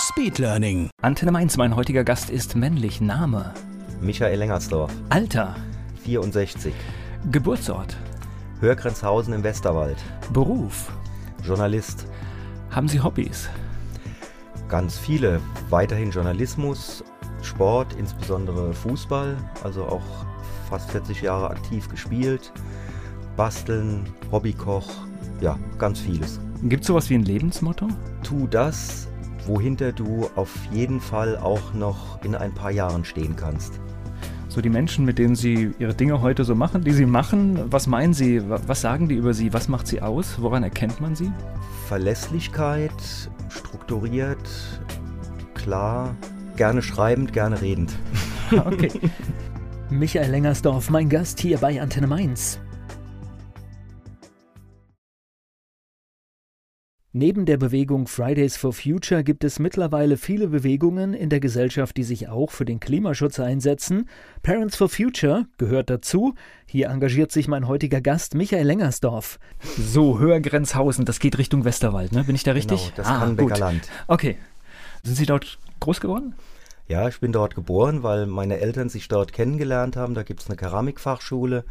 Speedlearning. Antenne Mainz, mein heutiger Gast ist männlich. Name, Michael Engersdorf, Alter, 64. Geburtsort, Hörgrenzhausen im Westerwald. Beruf. Journalist. Haben Sie Hobbys? Ganz viele. Weiterhin Journalismus, Sport, insbesondere Fußball. Also auch fast 40 Jahre aktiv gespielt. Basteln, Hobbykoch. Ja, ganz vieles. Gibt es sowas wie ein Lebensmotto? Tu das, wohinter du auf jeden Fall auch noch in ein paar Jahren stehen kannst. So die Menschen, mit denen Sie Ihre Dinge heute so machen, die Sie machen, was meinen Sie? Wa- Was sagen die über Sie? Was macht Sie aus? Woran erkennt man Sie? Verlässlichkeit, strukturiert, klar, gerne schreibend, gerne redend. Okay. Michael Lengersdorf, mein Gast hier bei Antenne Mainz. Neben der Bewegung Fridays for Future gibt es mittlerweile viele Bewegungen in der Gesellschaft, die sich auch für den Klimaschutz einsetzen. Parents for Future gehört dazu. Hier engagiert sich mein heutiger Gast Michael Lengersdorf. So, Höhergrenzhausen, das geht Richtung Westerwald, ne? Bin ich da richtig? Genau, das ah, Kannenbecker gut. Land. Okay. Sind Sie dort groß geworden? Ja, ich bin dort geboren, weil meine Eltern sich dort kennengelernt haben. Da gibt es eine Keramikfachschule.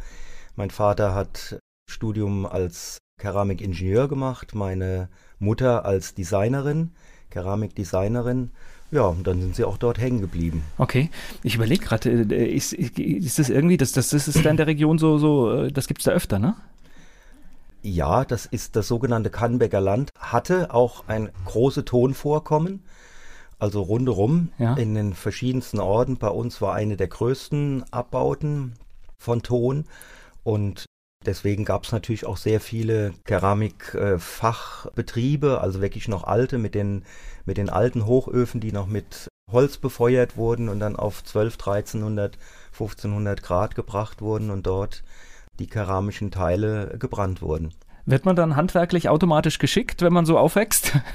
Mein Vater hat Studium als Keramikingenieur gemacht, meine Mutter als Designerin, Keramikdesignerin. Ja, und dann sind sie auch dort hängen geblieben. Okay, ich überlege gerade, äh, ist, ist das irgendwie, das, das, das ist da in der Region so, so äh, das gibt es da öfter, ne? Ja, das ist das sogenannte Kannenbecker Land, hatte auch ein große Tonvorkommen, also rundherum Ja. in den verschiedensten Orten. Bei uns war eine der größten Abbauten von Ton und deswegen gab es natürlich auch sehr viele Keramikfachbetriebe, also wirklich noch alte mit den, mit den alten Hochöfen, die noch mit Holz befeuert wurden und dann auf 12, 1300, 1500 Grad gebracht wurden und dort die keramischen Teile gebrannt wurden. Wird man dann handwerklich automatisch geschickt, wenn man so aufwächst?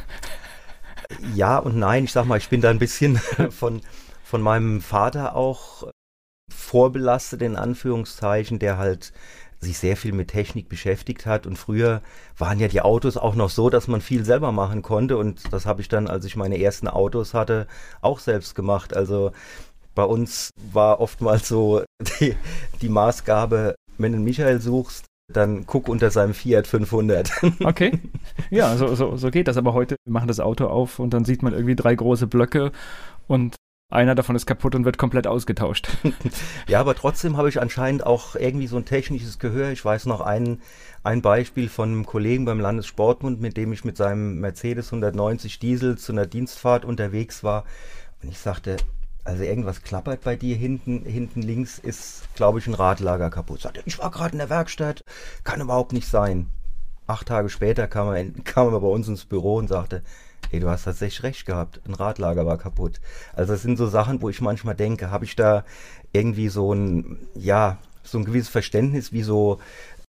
Ja und nein, ich sag mal, ich bin da ein bisschen von, von meinem Vater auch vorbelastet, in Anführungszeichen, der halt sich sehr viel mit Technik beschäftigt hat. Und früher waren ja die Autos auch noch so, dass man viel selber machen konnte. Und das habe ich dann, als ich meine ersten Autos hatte, auch selbst gemacht. Also bei uns war oftmals so die, die Maßgabe, wenn du Michael suchst, dann guck unter seinem Fiat 500. Okay. Ja, so, so, so geht das. Aber heute wir machen das Auto auf und dann sieht man irgendwie drei große Blöcke und einer davon ist kaputt und wird komplett ausgetauscht. Ja, aber trotzdem habe ich anscheinend auch irgendwie so ein technisches Gehör. Ich weiß noch ein, ein Beispiel von einem Kollegen beim Landessportbund, mit dem ich mit seinem Mercedes 190 Diesel zu einer Dienstfahrt unterwegs war. Und ich sagte, also irgendwas klappert bei dir hinten, hinten links ist, glaube ich, ein Radlager kaputt. Sagte, ich war gerade in der Werkstatt, kann überhaupt nicht sein. Acht Tage später kam er, in- kam er bei uns ins Büro und sagte, ey, du hast tatsächlich recht gehabt, ein Radlager war kaputt. Also das sind so Sachen, wo ich manchmal denke, habe ich da irgendwie so ein, ja, so ein gewisses Verständnis, wie so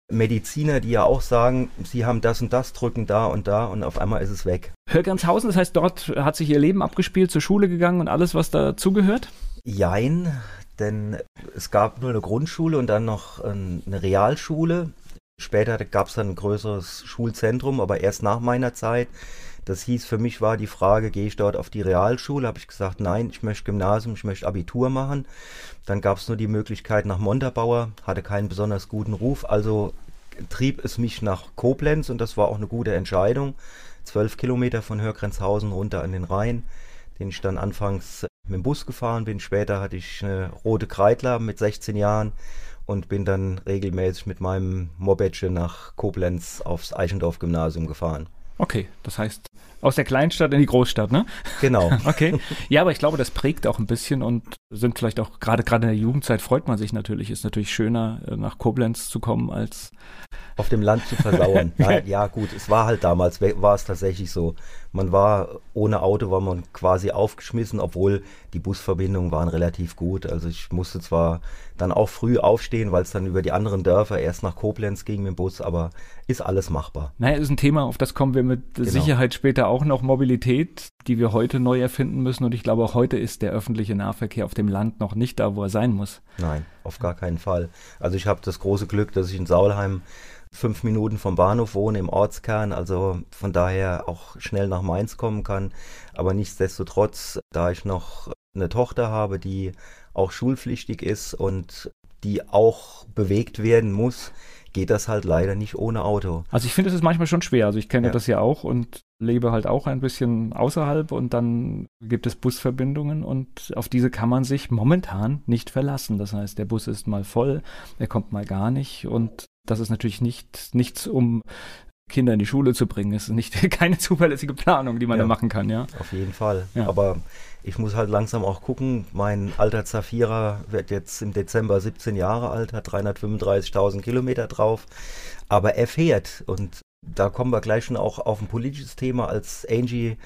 Mediziner, die ja auch sagen, sie haben das und das, drücken da und da und auf einmal ist es weg. Hörgernshausen, das heißt, dort hat sich ihr Leben abgespielt, zur Schule gegangen und alles, was dazugehört? Jein, denn es gab nur eine Grundschule und dann noch ähm, eine Realschule. Später gab es dann ein größeres Schulzentrum, aber erst nach meiner Zeit. Das hieß, für mich war die Frage, gehe ich dort auf die Realschule? Habe ich gesagt, nein, ich möchte Gymnasium, ich möchte Abitur machen. Dann gab es nur die Möglichkeit nach Montabaur, hatte keinen besonders guten Ruf, also trieb es mich nach Koblenz und das war auch eine gute Entscheidung. Zwölf Kilometer von Hörgrenzhausen runter an den Rhein, den ich dann anfangs mit dem Bus gefahren bin. Später hatte ich eine rote Kreidler mit 16 Jahren und bin dann regelmäßig mit meinem Mopedchen nach Koblenz aufs Eichendorf-Gymnasium gefahren. Okay, das heißt, aus der Kleinstadt in die Großstadt, ne? Genau. Okay. Ja, aber ich glaube, das prägt auch ein bisschen und sind vielleicht auch gerade gerade in der Jugendzeit freut man sich natürlich. Ist natürlich schöner, äh, nach Koblenz zu kommen, als auf dem Land zu versauern. Nein, ja gut, es war halt damals, war es tatsächlich so. man war ohne Auto, war man quasi aufgeschmissen, obwohl die Busverbindungen waren relativ gut. Also ich musste zwar dann auch früh aufstehen, weil es dann über die anderen Dörfer erst nach Koblenz ging mit dem Bus, aber ist alles machbar. Naja, ist ein Thema, auf das kommen wir mit genau. Sicherheit später auch noch. Mobilität, die wir heute neu erfinden müssen. Und ich glaube, auch heute ist der öffentliche Nahverkehr auf dem Land noch nicht da, wo er sein muss. Nein, auf gar keinen Fall. Also ich habe das große Glück, dass ich in Saulheim fünf Minuten vom Bahnhof wohne, im Ortskern, also von daher auch schnell nach Mainz kommen kann. Aber nichtsdestotrotz, da ich noch eine Tochter habe, die auch schulpflichtig ist und die auch bewegt werden muss, geht das halt leider nicht ohne Auto. Also ich finde, es ist manchmal schon schwer. Also ich kenne ja. das ja auch und lebe halt auch ein bisschen außerhalb und dann gibt es Busverbindungen und auf diese kann man sich momentan nicht verlassen. Das heißt, der Bus ist mal voll, er kommt mal gar nicht und das ist natürlich nicht, nichts, um Kinder in die Schule zu bringen. Es ist nicht keine zuverlässige Planung, die man ja, da machen kann, ja. Auf jeden Fall. Ja. Aber ich muss halt langsam auch gucken. Mein alter Zafira wird jetzt im Dezember 17 Jahre alt, hat 335.000 Kilometer drauf. Aber er fährt und da kommen wir gleich schon auch auf ein politisches Thema. Als Angie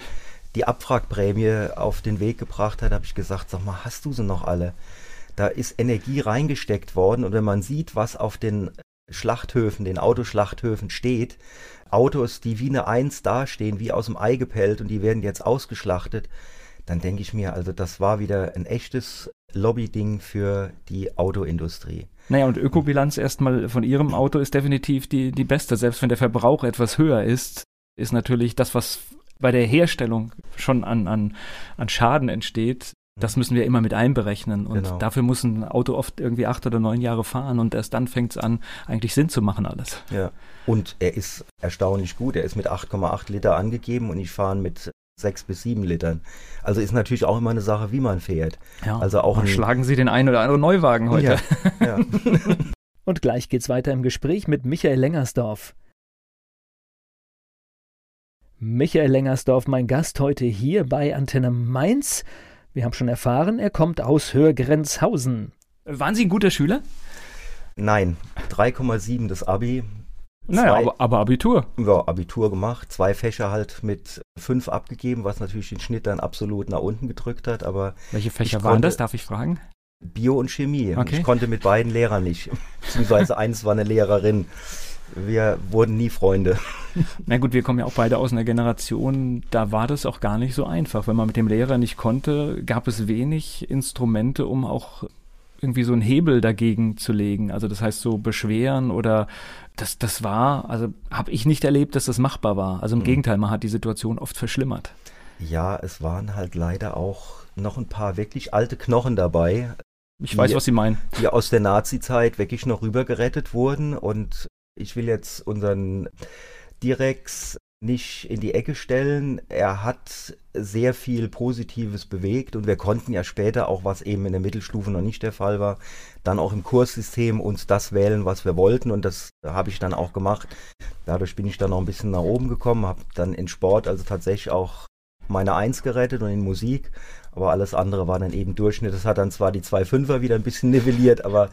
die Abwrackprämie auf den Weg gebracht hat, habe ich gesagt, sag mal, hast du sie noch alle? Da ist Energie reingesteckt worden und wenn man sieht, was auf den Schlachthöfen, den Autoschlachthöfen steht, Autos, die wie eine Eins dastehen, wie aus dem Ei gepellt und die werden jetzt ausgeschlachtet, dann denke ich mir, also das war wieder ein echtes Lobby-Ding für die Autoindustrie. Naja, und Ökobilanz erstmal von Ihrem Auto ist definitiv die, die beste. Selbst wenn der Verbrauch etwas höher ist, ist natürlich das, was bei der Herstellung schon an, an, an Schaden entsteht, das müssen wir immer mit einberechnen. Und genau. dafür muss ein Auto oft irgendwie acht oder neun Jahre fahren und erst dann fängt es an, eigentlich Sinn zu machen alles. Ja. Und er ist erstaunlich gut. Er ist mit 8,8 Liter angegeben und ich fahre mit sechs bis sieben Litern. Also ist natürlich auch immer eine Sache, wie man fährt. Ja. Also auch schlagen Sie den einen oder anderen Neuwagen heute. Ja. ja. und gleich geht's weiter im Gespräch mit Michael Lengersdorf. Michael Lengersdorf, mein Gast heute hier bei Antenne Mainz. Wir haben schon erfahren, er kommt aus Hörgrenzhausen. Waren Sie ein guter Schüler? Nein, 3,7 das Abi. Naja, aber, aber, Abitur. Ja, Abitur gemacht, zwei Fächer halt mit fünf abgegeben, was natürlich den Schnitt dann absolut nach unten gedrückt hat. Aber Welche Fächer waren das, darf ich fragen? Bio und Chemie. Okay. Ich konnte mit beiden Lehrern nicht. Beziehungsweise eins war eine Lehrerin wir wurden nie Freunde. Na gut, wir kommen ja auch beide aus einer Generation, da war das auch gar nicht so einfach. Wenn man mit dem Lehrer nicht konnte, gab es wenig Instrumente, um auch irgendwie so einen Hebel dagegen zu legen. Also das heißt so beschweren oder das, das war, also habe ich nicht erlebt, dass das machbar war. Also im mhm. Gegenteil, man hat die Situation oft verschlimmert. Ja, es waren halt leider auch noch ein paar wirklich alte Knochen dabei. Ich weiß, was Sie meinen. Die aus der Nazi-Zeit wirklich noch rübergerettet wurden und ich will jetzt unseren Direx nicht in die Ecke stellen. Er hat sehr viel Positives bewegt und wir konnten ja später auch, was eben in der Mittelstufe noch nicht der Fall war, dann auch im Kurssystem uns das wählen, was wir wollten und das habe ich dann auch gemacht. Dadurch bin ich dann noch ein bisschen nach oben gekommen, habe dann in Sport also tatsächlich auch meine Eins gerettet und in Musik aber alles andere war dann eben Durchschnitt. Das hat dann zwar die 2,5er wieder ein bisschen nivelliert, aber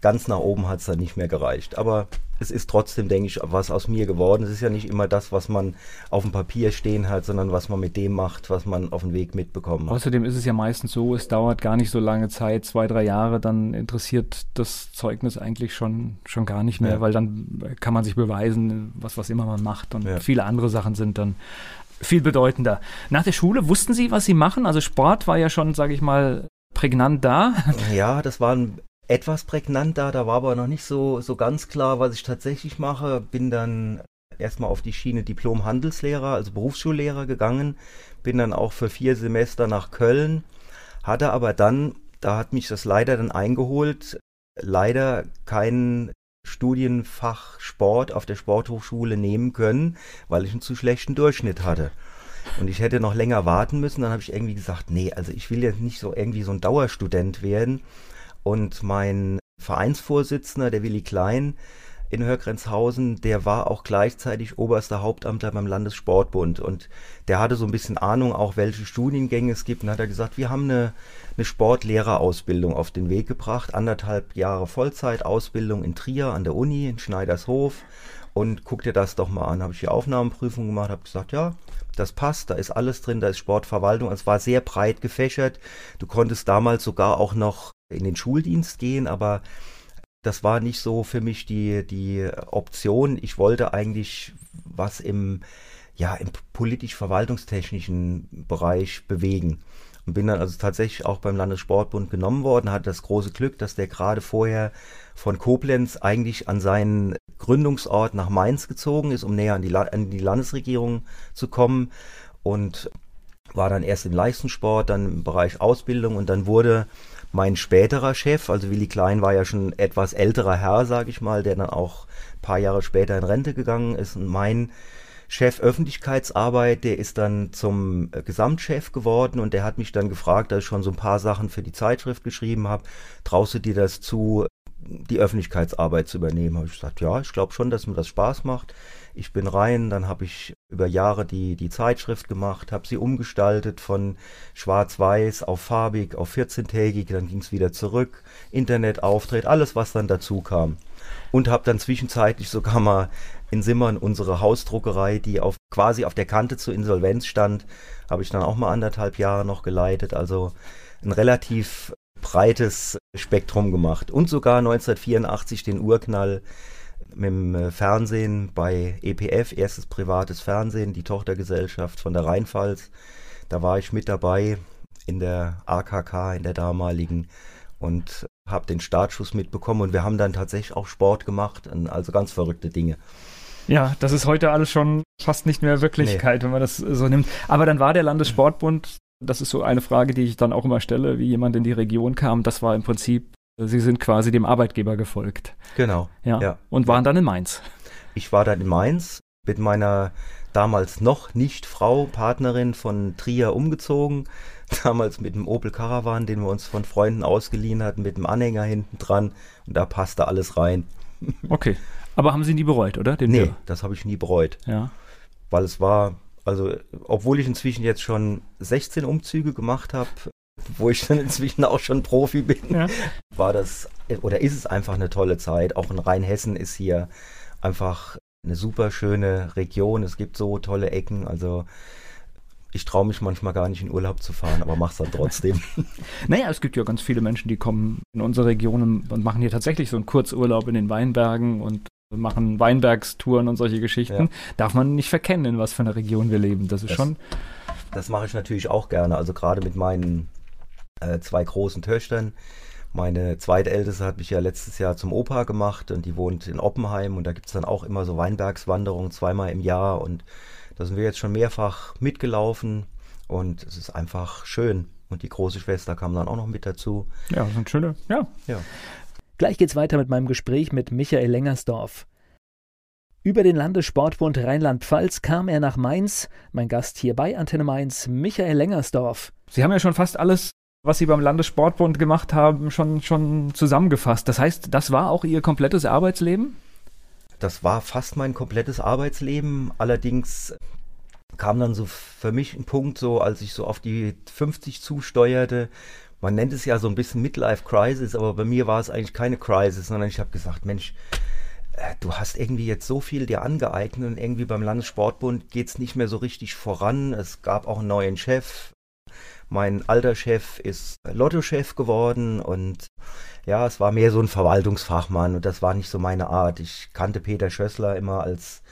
ganz nach oben hat es dann nicht mehr gereicht. Aber es ist trotzdem, denke ich, was aus mir geworden. Es ist ja nicht immer das, was man auf dem Papier stehen hat, sondern was man mit dem macht, was man auf dem Weg mitbekommen hat. Außerdem ist es ja meistens so, es dauert gar nicht so lange Zeit, zwei, drei Jahre, dann interessiert das Zeugnis eigentlich schon, schon gar nicht mehr, ja. weil dann kann man sich beweisen, was, was immer man macht und ja. viele andere Sachen sind dann viel bedeutender. Nach der Schule wussten Sie, was Sie machen? Also Sport war ja schon, sage ich mal, prägnant da. Ja, das war etwas prägnant da. Da war aber noch nicht so, so ganz klar, was ich tatsächlich mache. Bin dann erstmal auf die Schiene Diplom-Handelslehrer, also Berufsschullehrer gegangen. Bin dann auch für vier Semester nach Köln. Hatte aber dann, da hat mich das leider dann eingeholt, leider keinen Studienfach Sport auf der Sporthochschule nehmen können, weil ich einen zu schlechten Durchschnitt hatte. Und ich hätte noch länger warten müssen. Dann habe ich irgendwie gesagt, nee, also ich will jetzt nicht so irgendwie so ein Dauerstudent werden. Und mein Vereinsvorsitzender, der Willi Klein, in Hörgrenzhausen, der war auch gleichzeitig oberster Hauptamtler beim Landessportbund und der hatte so ein bisschen Ahnung auch, welche Studiengänge es gibt und hat er gesagt, wir haben eine, eine Sportlehrerausbildung auf den Weg gebracht, anderthalb Jahre Vollzeitausbildung in Trier an der Uni, in Schneidershof und guck dir das doch mal an. Habe ich die Aufnahmeprüfung gemacht, habe gesagt, ja, das passt, da ist alles drin, da ist Sportverwaltung. Es war sehr breit gefächert. Du konntest damals sogar auch noch in den Schuldienst gehen, aber das war nicht so für mich die, die Option. Ich wollte eigentlich was im, ja, im politisch-verwaltungstechnischen Bereich bewegen. Und bin dann also tatsächlich auch beim Landessportbund genommen worden, hatte das große Glück, dass der gerade vorher von Koblenz eigentlich an seinen Gründungsort nach Mainz gezogen ist, um näher an die, an die Landesregierung zu kommen und war dann erst im Leistungssport, dann im Bereich Ausbildung und dann wurde mein späterer Chef, also Willi Klein war ja schon etwas älterer Herr, sage ich mal, der dann auch ein paar Jahre später in Rente gegangen ist und mein Chef Öffentlichkeitsarbeit, der ist dann zum äh, Gesamtchef geworden und der hat mich dann gefragt, da ich schon so ein paar Sachen für die Zeitschrift geschrieben habe, traust du dir das zu, die Öffentlichkeitsarbeit zu übernehmen? Habe ich gesagt, ja, ich glaube schon, dass mir das Spaß macht. Ich bin rein, dann habe ich über Jahre die, die Zeitschrift gemacht, habe sie umgestaltet von schwarz-weiß auf farbig, auf 14-tägig, dann ging es wieder zurück, Internetauftritt, alles, was dann dazu kam. Und habe dann zwischenzeitlich sogar mal in Simmern unsere Hausdruckerei, die auf quasi auf der Kante zur Insolvenz stand, habe ich dann auch mal anderthalb Jahre noch geleitet. Also ein relativ breites Spektrum gemacht. Und sogar 1984 den Urknall mit dem äh, Fernsehen bei EPF, erstes privates Fernsehen, die Tochtergesellschaft von der Rheinpfalz. Da war ich mit dabei in der AKK, in der damaligen und habe den Startschuss mitbekommen und wir haben dann tatsächlich auch Sport gemacht, also ganz verrückte Dinge. Ja, das ist heute alles schon fast nicht mehr Wirklichkeit, nee. wenn man das so nimmt. Aber dann war der Landessportbund, das ist so eine Frage, die ich dann auch immer stelle, wie jemand in die Region kam. Das war im Prinzip, Sie sind quasi dem Arbeitgeber gefolgt. Genau. Ja. ja. Und waren dann in Mainz. Ich war dann in Mainz mit meiner damals noch nicht Frau, Partnerin von Trier umgezogen. Damals mit dem Opel Caravan, den wir uns von Freunden ausgeliehen hatten, mit dem Anhänger hinten dran. Und da passte alles rein. Okay. Aber haben Sie nie bereut, oder? Den nee, Bier? das habe ich nie bereut. Ja. Weil es war, also, obwohl ich inzwischen jetzt schon 16 Umzüge gemacht habe, wo ich dann inzwischen auch schon Profi bin, ja. war das, oder ist es einfach eine tolle Zeit. Auch in Rheinhessen ist hier einfach eine super schöne Region. Es gibt so tolle Ecken. Also ich traue mich manchmal gar nicht in Urlaub zu fahren, aber mach's dann trotzdem. naja, es gibt ja ganz viele Menschen, die kommen in unsere Region und machen hier tatsächlich so einen Kurzurlaub in den Weinbergen und machen Weinbergstouren und solche Geschichten. Ja. Darf man nicht verkennen, in was für einer Region wir leben. Das ist das, schon. Das mache ich natürlich auch gerne. Also gerade mit meinen äh, zwei großen Töchtern. Meine zweitälteste hat mich ja letztes Jahr zum Opa gemacht und die wohnt in Oppenheim und da gibt es dann auch immer so Weinbergswanderungen zweimal im Jahr und da sind wir jetzt schon mehrfach mitgelaufen und es ist einfach schön. Und die große Schwester kam dann auch noch mit dazu. Ja, das sind schöne, ja. ja. Gleich geht's weiter mit meinem Gespräch mit Michael Lengersdorf. Über den Landessportbund Rheinland-Pfalz kam er nach Mainz. Mein Gast hier bei Antenne Mainz, Michael Lengersdorf. Sie haben ja schon fast alles, was Sie beim Landessportbund gemacht haben, schon, schon zusammengefasst. Das heißt, das war auch Ihr komplettes Arbeitsleben? Das war fast mein komplettes Arbeitsleben. Allerdings kam dann so für mich ein Punkt, so als ich so auf die 50 zusteuerte. Man nennt es ja so ein bisschen Midlife Crisis, aber bei mir war es eigentlich keine Crisis, sondern ich habe gesagt, Mensch, äh, du hast irgendwie jetzt so viel dir angeeignet und irgendwie beim Landessportbund geht es nicht mehr so richtig voran. Es gab auch einen neuen Chef. Mein alter Chef ist Lotto-Chef geworden und ja, es war mehr so ein Verwaltungsfachmann und das war nicht so meine Art. Ich kannte Peter Schössler immer als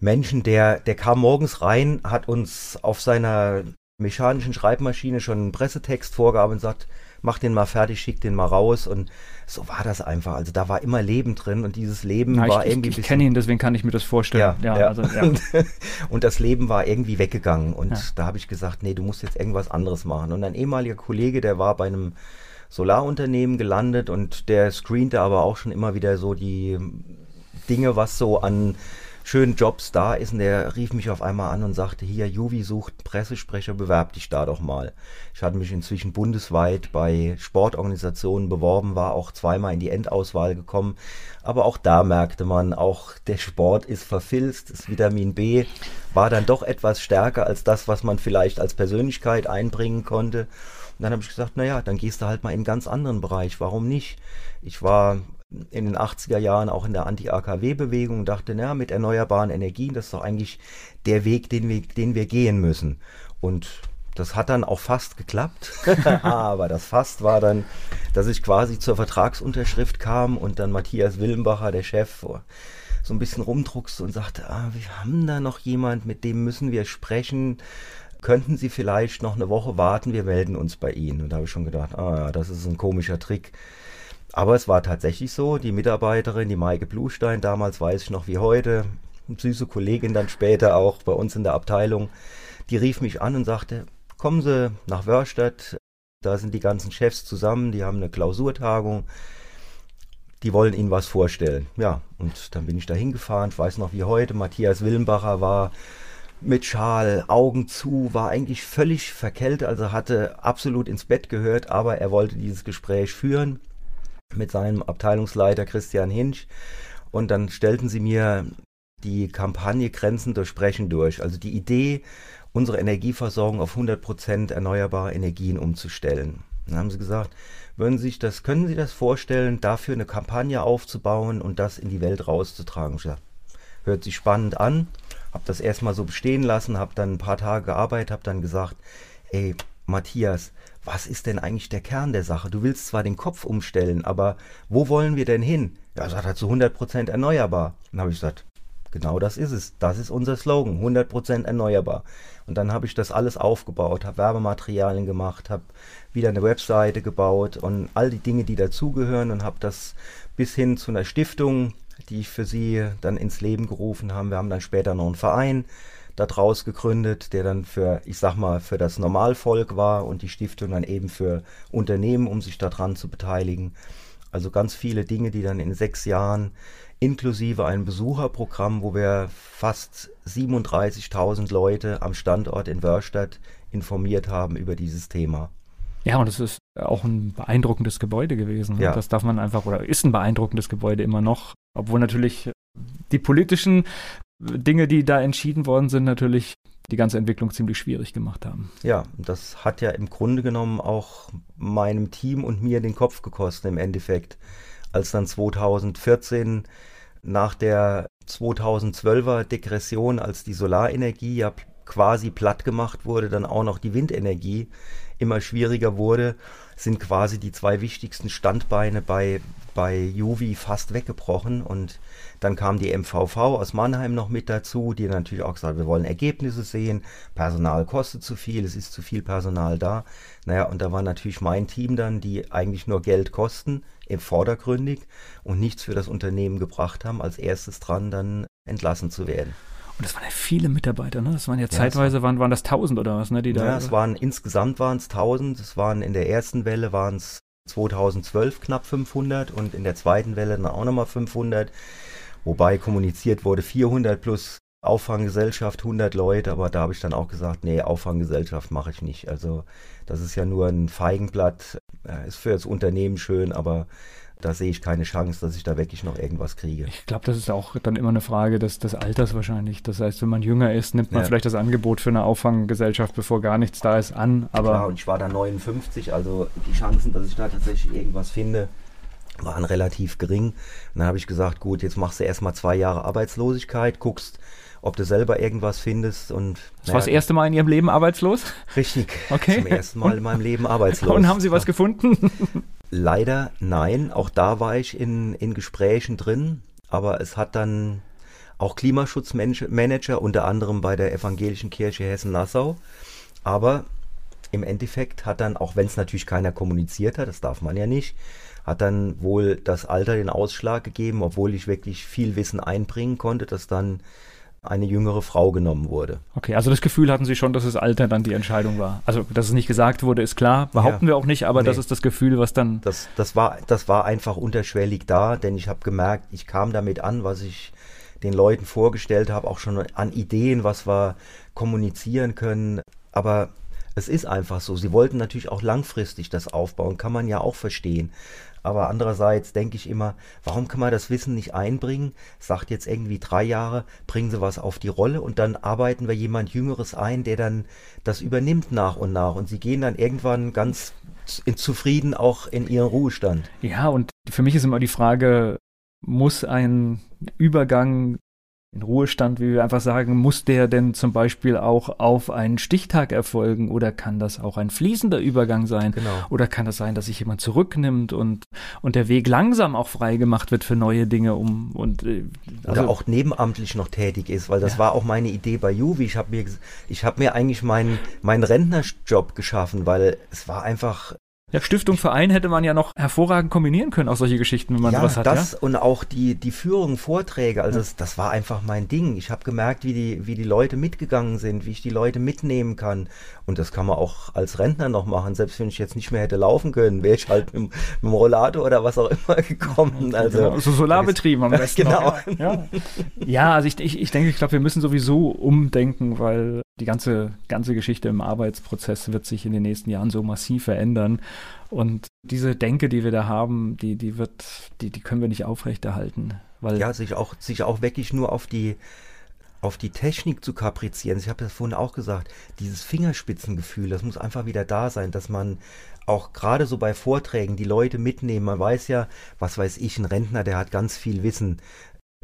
Menschen, der, der kam morgens rein, hat uns auf seiner mechanischen Schreibmaschine schon einen Pressetext vorgaben und sagt, mach den mal fertig, schick den mal raus und so war das einfach. Also da war immer Leben drin und dieses Leben Na, war ich, irgendwie. Ich, ich kenne ihn, deswegen kann ich mir das vorstellen. Ja, ja, ja. Also, ja. und das Leben war irgendwie weggegangen und da habe ich gesagt, nee, du musst jetzt irgendwas anderes machen. Und ein ehemaliger Kollege, der war bei einem Solarunternehmen gelandet und der screente aber auch schon immer wieder so die Dinge, was so an schönen Jobs da ist. Und der rief mich auf einmal an und sagte, hier, Juvi sucht Pressesprecher, bewerb dich da doch mal. Ich hatte mich inzwischen bundesweit bei Sportorganisationen beworben, war auch zweimal in die Endauswahl gekommen. Aber auch da merkte man, auch der Sport ist verfilzt, das Vitamin B war dann doch etwas stärker als das, was man vielleicht als Persönlichkeit einbringen konnte. Und dann habe ich gesagt, naja, dann gehst du halt mal in einen ganz anderen Bereich. Warum nicht? Ich war in den 80er Jahren auch in der Anti-AKW-Bewegung und dachte, na, mit erneuerbaren Energien, das ist doch eigentlich der Weg, den wir, den wir gehen müssen. Und das hat dann auch fast geklappt, aber das fast war dann, dass ich quasi zur Vertragsunterschrift kam und dann Matthias Willenbacher, der Chef, so ein bisschen rumdruckste und sagte, ah, wir haben da noch jemand, mit dem müssen wir sprechen. Könnten Sie vielleicht noch eine Woche warten, wir melden uns bei Ihnen. Und da habe ich schon gedacht, ah ja, das ist ein komischer Trick. Aber es war tatsächlich so, die Mitarbeiterin, die Maike Blustein, damals weiß ich noch wie heute, süße Kollegin dann später auch bei uns in der Abteilung, die rief mich an und sagte, kommen Sie nach Wörstadt, da sind die ganzen Chefs zusammen, die haben eine Klausurtagung, die wollen Ihnen was vorstellen. Ja, und dann bin ich da hingefahren, ich weiß noch wie heute, Matthias Willenbacher war mit Schal, Augen zu, war eigentlich völlig verkältet, also hatte absolut ins Bett gehört, aber er wollte dieses Gespräch führen mit seinem Abteilungsleiter Christian Hinsch. Und dann stellten sie mir die Kampagne Grenzen durchbrechen durch. Also die Idee, unsere Energieversorgung auf 100% erneuerbare Energien umzustellen. Dann haben sie gesagt, würden Sie sich das, können Sie das vorstellen, dafür eine Kampagne aufzubauen und das in die Welt rauszutragen? Ich gesagt, hört sich spannend an, habe das erstmal so bestehen lassen, habe dann ein paar Tage gearbeitet, habe dann gesagt, ey, Matthias, was ist denn eigentlich der Kern der Sache? Du willst zwar den Kopf umstellen, aber wo wollen wir denn hin? Ja, sagt er zu 100% erneuerbar. Dann habe ich gesagt, genau das ist es. Das ist unser Slogan, 100% erneuerbar. Und dann habe ich das alles aufgebaut, habe Werbematerialien gemacht, habe wieder eine Webseite gebaut und all die Dinge, die dazugehören und habe das bis hin zu einer Stiftung, die ich für sie dann ins Leben gerufen habe. Wir haben dann später noch einen Verein, daraus gegründet, der dann für, ich sag mal, für das Normalvolk war und die Stiftung dann eben für Unternehmen, um sich daran zu beteiligen. Also ganz viele Dinge, die dann in sechs Jahren inklusive ein Besucherprogramm, wo wir fast 37.000 Leute am Standort in Wörstadt informiert haben über dieses Thema. Ja, und es ist auch ein beeindruckendes Gebäude gewesen. Ja. Das darf man einfach, oder ist ein beeindruckendes Gebäude immer noch, obwohl natürlich die politischen Dinge, die da entschieden worden sind, natürlich die ganze Entwicklung ziemlich schwierig gemacht haben. Ja, das hat ja im Grunde genommen auch meinem Team und mir den Kopf gekostet im Endeffekt, als dann 2014 nach der 2012er Degression, als die Solarenergie ja quasi platt gemacht wurde, dann auch noch die Windenergie immer schwieriger wurde, sind quasi die zwei wichtigsten Standbeine bei, bei Juvi fast weggebrochen und dann kam die MVV aus Mannheim noch mit dazu, die natürlich auch gesagt, wir wollen Ergebnisse sehen, Personal kostet zu viel, es ist zu viel Personal da. Naja, und da war natürlich mein Team dann, die eigentlich nur Geld kosten, im vordergründig und nichts für das Unternehmen gebracht haben, als erstes dran dann entlassen zu werden. Und das waren ja viele Mitarbeiter, ne? Das waren ja, ja zeitweise, waren, waren das 1000 oder was, ne? Die da, ja, es waren, insgesamt waren es 1000. Es waren in der ersten Welle waren es 2012 knapp 500 und in der zweiten Welle dann auch nochmal 500. Wobei kommuniziert wurde 400 plus Auffanggesellschaft 100 Leute, aber da habe ich dann auch gesagt, nee, Auffanggesellschaft mache ich nicht. Also das ist ja nur ein Feigenblatt, äh, ist für das Unternehmen schön, aber da sehe ich keine Chance, dass ich da wirklich noch irgendwas kriege. Ich glaube, das ist auch dann immer eine Frage des, des Alters wahrscheinlich. Das heißt, wenn man jünger ist, nimmt man ja. vielleicht das Angebot für eine Auffanggesellschaft, bevor gar nichts da ist, an. Aber Klar, und ich war da 59, also die Chancen, dass ich da tatsächlich irgendwas finde, waren relativ gering. Und dann habe ich gesagt, gut, jetzt machst du erstmal zwei Jahre Arbeitslosigkeit, guckst, ob du selber irgendwas findest. Und, das naja, war das erste Mal in Ihrem Leben arbeitslos? Richtig. Okay. Zum ersten Mal in meinem Leben arbeitslos. Und haben Sie was gefunden? Leider nein. Auch da war ich in, in Gesprächen drin. Aber es hat dann auch Klimaschutzmanager, unter anderem bei der Evangelischen Kirche Hessen-Nassau. Aber im Endeffekt hat dann, auch wenn es natürlich keiner kommuniziert hat, das darf man ja nicht, hat dann wohl das Alter den Ausschlag gegeben, obwohl ich wirklich viel Wissen einbringen konnte, dass dann eine jüngere Frau genommen wurde. Okay, also das Gefühl hatten Sie schon, dass das Alter dann die Entscheidung war. Also, dass es nicht gesagt wurde, ist klar, behaupten ja. wir auch nicht, aber nee. das ist das Gefühl, was dann. Das, das, war, das war einfach unterschwellig da, denn ich habe gemerkt, ich kam damit an, was ich den Leuten vorgestellt habe, auch schon an Ideen, was wir kommunizieren können. Aber es ist einfach so. Sie wollten natürlich auch langfristig das aufbauen, kann man ja auch verstehen. Aber andererseits denke ich immer, warum kann man das Wissen nicht einbringen? Sagt jetzt irgendwie drei Jahre, bringen Sie was auf die Rolle und dann arbeiten wir jemand Jüngeres ein, der dann das übernimmt nach und nach. Und Sie gehen dann irgendwann ganz zufrieden auch in ihren Ruhestand. Ja, und für mich ist immer die Frage, muss ein Übergang in Ruhestand, wie wir einfach sagen, muss der denn zum Beispiel auch auf einen Stichtag erfolgen oder kann das auch ein fließender Übergang sein? Genau. Oder kann das sein, dass sich jemand zurücknimmt und, und der Weg langsam auch freigemacht wird für neue Dinge, um und äh, also, oder auch nebenamtlich noch tätig ist, weil das ja. war auch meine Idee bei Juvi. Ich habe mir, ich habe mir eigentlich meinen meinen Rentnerjob geschaffen, weil es war einfach ja, Stiftung, Verein hätte man ja noch hervorragend kombinieren können, auch solche Geschichten, wenn man ja, sowas hat. Das ja, und auch die, die Führung, Vorträge, also ja. das, das war einfach mein Ding. Ich habe gemerkt, wie die, wie die Leute mitgegangen sind, wie ich die Leute mitnehmen kann. Und das kann man auch als Rentner noch machen. Selbst wenn ich jetzt nicht mehr hätte laufen können, wäre ich halt mit, mit dem Rollator oder was auch immer gekommen. Also genau, so Solarbetrieben am besten. genau. Ja. ja, also ich, ich, ich denke, ich glaube, wir müssen sowieso umdenken, weil die ganze, ganze Geschichte im Arbeitsprozess wird sich in den nächsten Jahren so massiv verändern. Und diese Denke, die wir da haben, die, die wird, die, die können wir nicht aufrechterhalten. Weil ja, sich auch, sich auch wirklich nur auf die, auf die Technik zu kaprizieren. Ich habe das vorhin auch gesagt, dieses Fingerspitzengefühl, das muss einfach wieder da sein, dass man auch gerade so bei Vorträgen die Leute mitnehmen. Man weiß ja, was weiß ich, ein Rentner, der hat ganz viel Wissen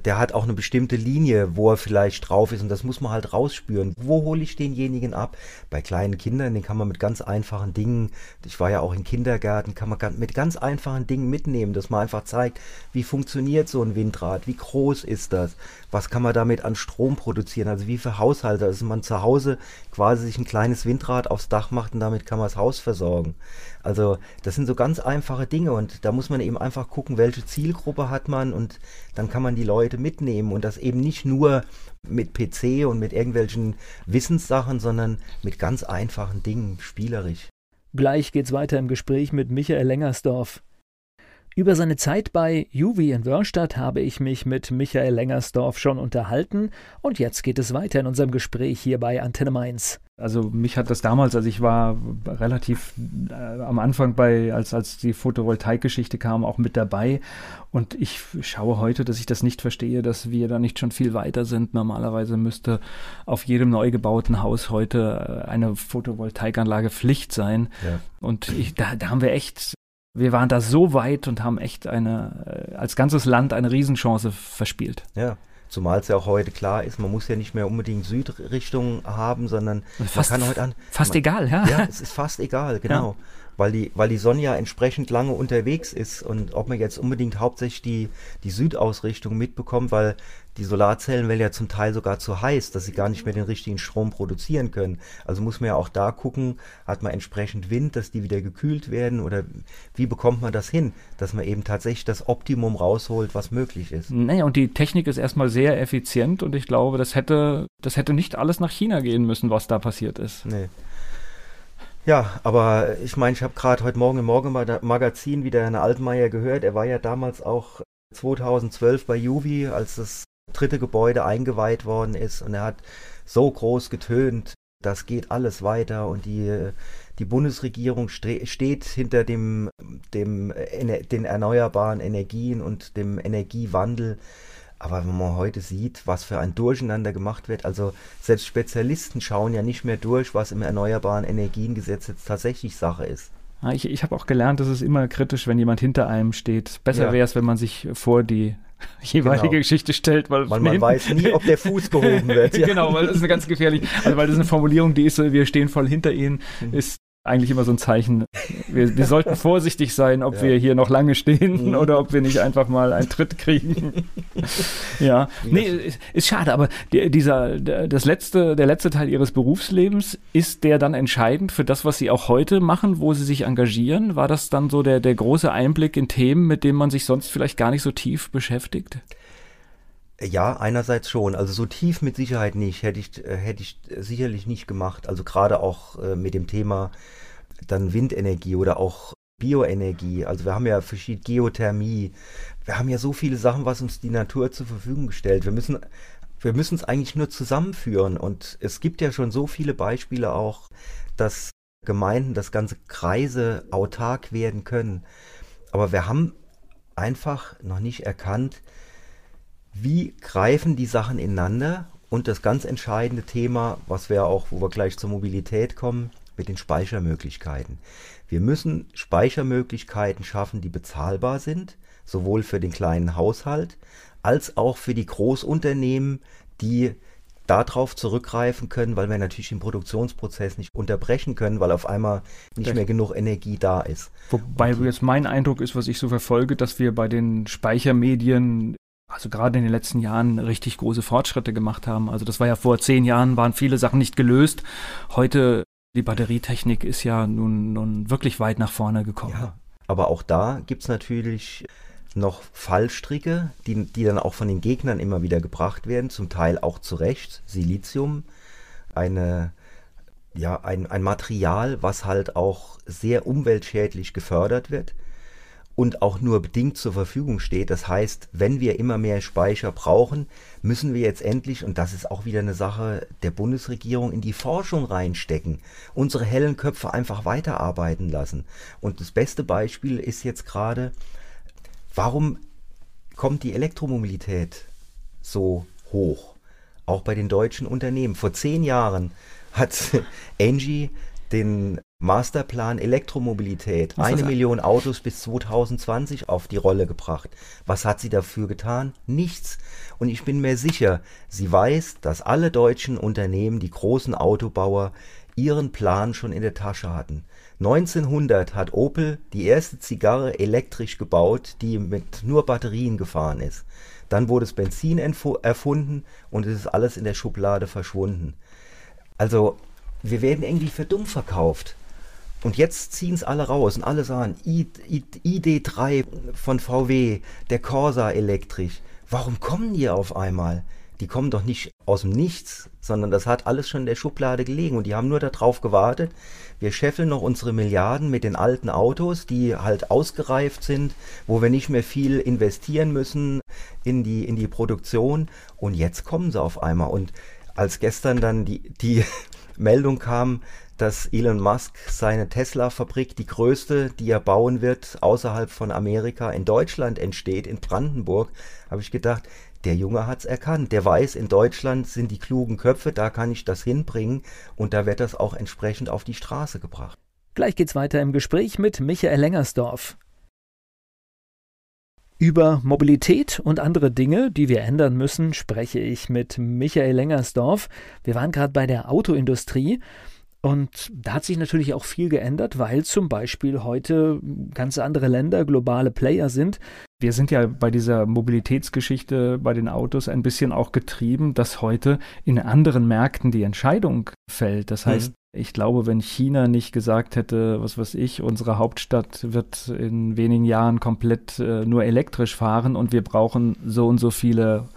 der hat auch eine bestimmte Linie, wo er vielleicht drauf ist und das muss man halt rausspüren. Wo hole ich denjenigen ab? Bei kleinen Kindern, den kann man mit ganz einfachen Dingen, ich war ja auch im Kindergarten, kann man mit ganz einfachen Dingen mitnehmen, dass man einfach zeigt, wie funktioniert so ein Windrad, wie groß ist das, was kann man damit an Strom produzieren, also wie für Haushalte, dass man zu Hause quasi sich ein kleines Windrad aufs Dach macht und damit kann man das Haus versorgen. Also das sind so ganz einfache Dinge und da muss man eben einfach gucken, welche Zielgruppe hat man und dann kann man die Leute mitnehmen und das eben nicht nur mit PC und mit irgendwelchen Wissenssachen, sondern mit ganz einfachen Dingen, spielerisch. Gleich geht's weiter im Gespräch mit Michael Lengersdorf. Über seine Zeit bei Juvi in Wörstadt habe ich mich mit Michael Lengersdorf schon unterhalten und jetzt geht es weiter in unserem Gespräch hier bei Antenne Mainz. Also mich hat das damals, also ich war relativ äh, am Anfang bei, als, als die Photovoltaik-Geschichte kam, auch mit dabei und ich schaue heute, dass ich das nicht verstehe, dass wir da nicht schon viel weiter sind. Normalerweise müsste auf jedem neu gebauten Haus heute äh, eine Photovoltaikanlage Pflicht sein ja. und ich, da, da haben wir echt wir waren da so weit und haben echt eine, äh, als ganzes Land eine Riesenchance verspielt. Ja. Zumal es ja auch heute klar ist, man muss ja nicht mehr unbedingt Südrichtung haben, sondern fast, man kann heute an. Fast man, egal, ja. Ja, es ist fast egal, genau. Ja. Weil die, weil die Sonne ja entsprechend lange unterwegs ist und ob man jetzt unbedingt hauptsächlich die, die Südausrichtung mitbekommt, weil die Solarzellen werden ja zum Teil sogar zu heiß, dass sie gar nicht mehr den richtigen Strom produzieren können. Also muss man ja auch da gucken, hat man entsprechend Wind, dass die wieder gekühlt werden oder wie bekommt man das hin, dass man eben tatsächlich das Optimum rausholt, was möglich ist. Naja, und die Technik ist erstmal sehr effizient und ich glaube, das hätte, das hätte nicht alles nach China gehen müssen, was da passiert ist. Nee. Ja, aber ich meine, ich habe gerade heute Morgen im Morgenmagazin wieder Herrn Altmaier gehört. Er war ja damals auch 2012 bei Juvi, als das dritte Gebäude eingeweiht worden ist und er hat so groß getönt, das geht alles weiter und die, die Bundesregierung steht hinter dem, dem, den erneuerbaren Energien und dem Energiewandel. Aber wenn man heute sieht, was für ein Durcheinander gemacht wird, also selbst Spezialisten schauen ja nicht mehr durch, was im Erneuerbaren Energiengesetz jetzt tatsächlich Sache ist. Ich, ich habe auch gelernt, dass es immer kritisch, wenn jemand hinter einem steht. Besser ja. wäre es, wenn man sich vor die jeweilige genau. Geschichte stellt, weil, weil man weiß nie, ob der Fuß gehoben wird. Ja. genau, weil das ist eine ganz gefährlich, also weil das eine Formulierung, die ist, wir stehen voll hinter ihnen, mhm. ist eigentlich immer so ein Zeichen. Wir, wir sollten vorsichtig sein, ob ja. wir hier noch lange stehen mhm. oder ob wir nicht einfach mal einen Tritt kriegen. ja, nee, ist, ist schade, aber der, dieser, der, das letzte, der letzte Teil ihres Berufslebens, ist der dann entscheidend für das, was sie auch heute machen, wo sie sich engagieren? War das dann so der, der große Einblick in Themen, mit denen man sich sonst vielleicht gar nicht so tief beschäftigt? Ja, einerseits schon. Also so tief mit Sicherheit nicht. Hätte ich, äh, hätte ich sicherlich nicht gemacht. Also gerade auch äh, mit dem Thema dann Windenergie oder auch Bioenergie. Also wir haben ja verschiedene Geothermie. Wir haben ja so viele Sachen, was uns die Natur zur Verfügung stellt. Wir müssen, wir müssen es eigentlich nur zusammenführen. Und es gibt ja schon so viele Beispiele auch, dass Gemeinden, dass ganze Kreise autark werden können. Aber wir haben einfach noch nicht erkannt, wie greifen die Sachen ineinander? Und das ganz entscheidende Thema, was wir auch, wo wir gleich zur Mobilität kommen, mit den Speichermöglichkeiten. Wir müssen Speichermöglichkeiten schaffen, die bezahlbar sind, sowohl für den kleinen Haushalt als auch für die Großunternehmen, die darauf zurückgreifen können, weil wir natürlich den Produktionsprozess nicht unterbrechen können, weil auf einmal nicht mehr genug Energie da ist. Wobei jetzt mein Eindruck ist, was ich so verfolge, dass wir bei den Speichermedien also gerade in den letzten Jahren richtig große Fortschritte gemacht haben. Also das war ja vor zehn Jahren, waren viele Sachen nicht gelöst. Heute, die Batterietechnik ist ja nun, nun wirklich weit nach vorne gekommen. Ja, aber auch da gibt es natürlich noch Fallstricke, die, die dann auch von den Gegnern immer wieder gebracht werden, zum Teil auch zu Recht. Silizium, eine, ja, ein, ein Material, was halt auch sehr umweltschädlich gefördert wird und auch nur bedingt zur Verfügung steht. Das heißt, wenn wir immer mehr Speicher brauchen, müssen wir jetzt endlich, und das ist auch wieder eine Sache der Bundesregierung, in die Forschung reinstecken, unsere hellen Köpfe einfach weiterarbeiten lassen. Und das beste Beispiel ist jetzt gerade, warum kommt die Elektromobilität so hoch? Auch bei den deutschen Unternehmen. Vor zehn Jahren hat Angie den Masterplan Elektromobilität, eine Million Autos bis 2020 auf die Rolle gebracht. Was hat sie dafür getan? Nichts. Und ich bin mir sicher, sie weiß, dass alle deutschen Unternehmen, die großen Autobauer, ihren Plan schon in der Tasche hatten. 1900 hat Opel die erste Zigarre elektrisch gebaut, die mit nur Batterien gefahren ist. Dann wurde es Benzin erfunden und es ist alles in der Schublade verschwunden. Also wir werden irgendwie für dumm verkauft. Und jetzt ziehen es alle raus und alle sagen, ID3 von VW, der Corsa elektrisch. Warum kommen die auf einmal? Die kommen doch nicht aus dem Nichts, sondern das hat alles schon in der Schublade gelegen und die haben nur darauf gewartet. Wir scheffeln noch unsere Milliarden mit den alten Autos, die halt ausgereift sind, wo wir nicht mehr viel investieren müssen in die, in die Produktion. Und jetzt kommen sie auf einmal. Und als gestern dann die, die Meldung kam, dass Elon Musk seine Tesla-Fabrik, die größte, die er bauen wird, außerhalb von Amerika in Deutschland entsteht, in Brandenburg, habe ich gedacht, der Junge hat es erkannt. Der weiß, in Deutschland sind die klugen Köpfe, da kann ich das hinbringen und da wird das auch entsprechend auf die Straße gebracht. Gleich geht's weiter im Gespräch mit Michael Lengersdorf. Über Mobilität und andere Dinge, die wir ändern müssen, spreche ich mit Michael Lengersdorf. Wir waren gerade bei der Autoindustrie. Und da hat sich natürlich auch viel geändert, weil zum Beispiel heute ganz andere Länder globale Player sind. Wir sind ja bei dieser Mobilitätsgeschichte bei den Autos ein bisschen auch getrieben, dass heute in anderen Märkten die Entscheidung fällt. Das heißt, mhm. ich glaube, wenn China nicht gesagt hätte, was weiß ich, unsere Hauptstadt wird in wenigen Jahren komplett äh, nur elektrisch fahren und wir brauchen so und so viele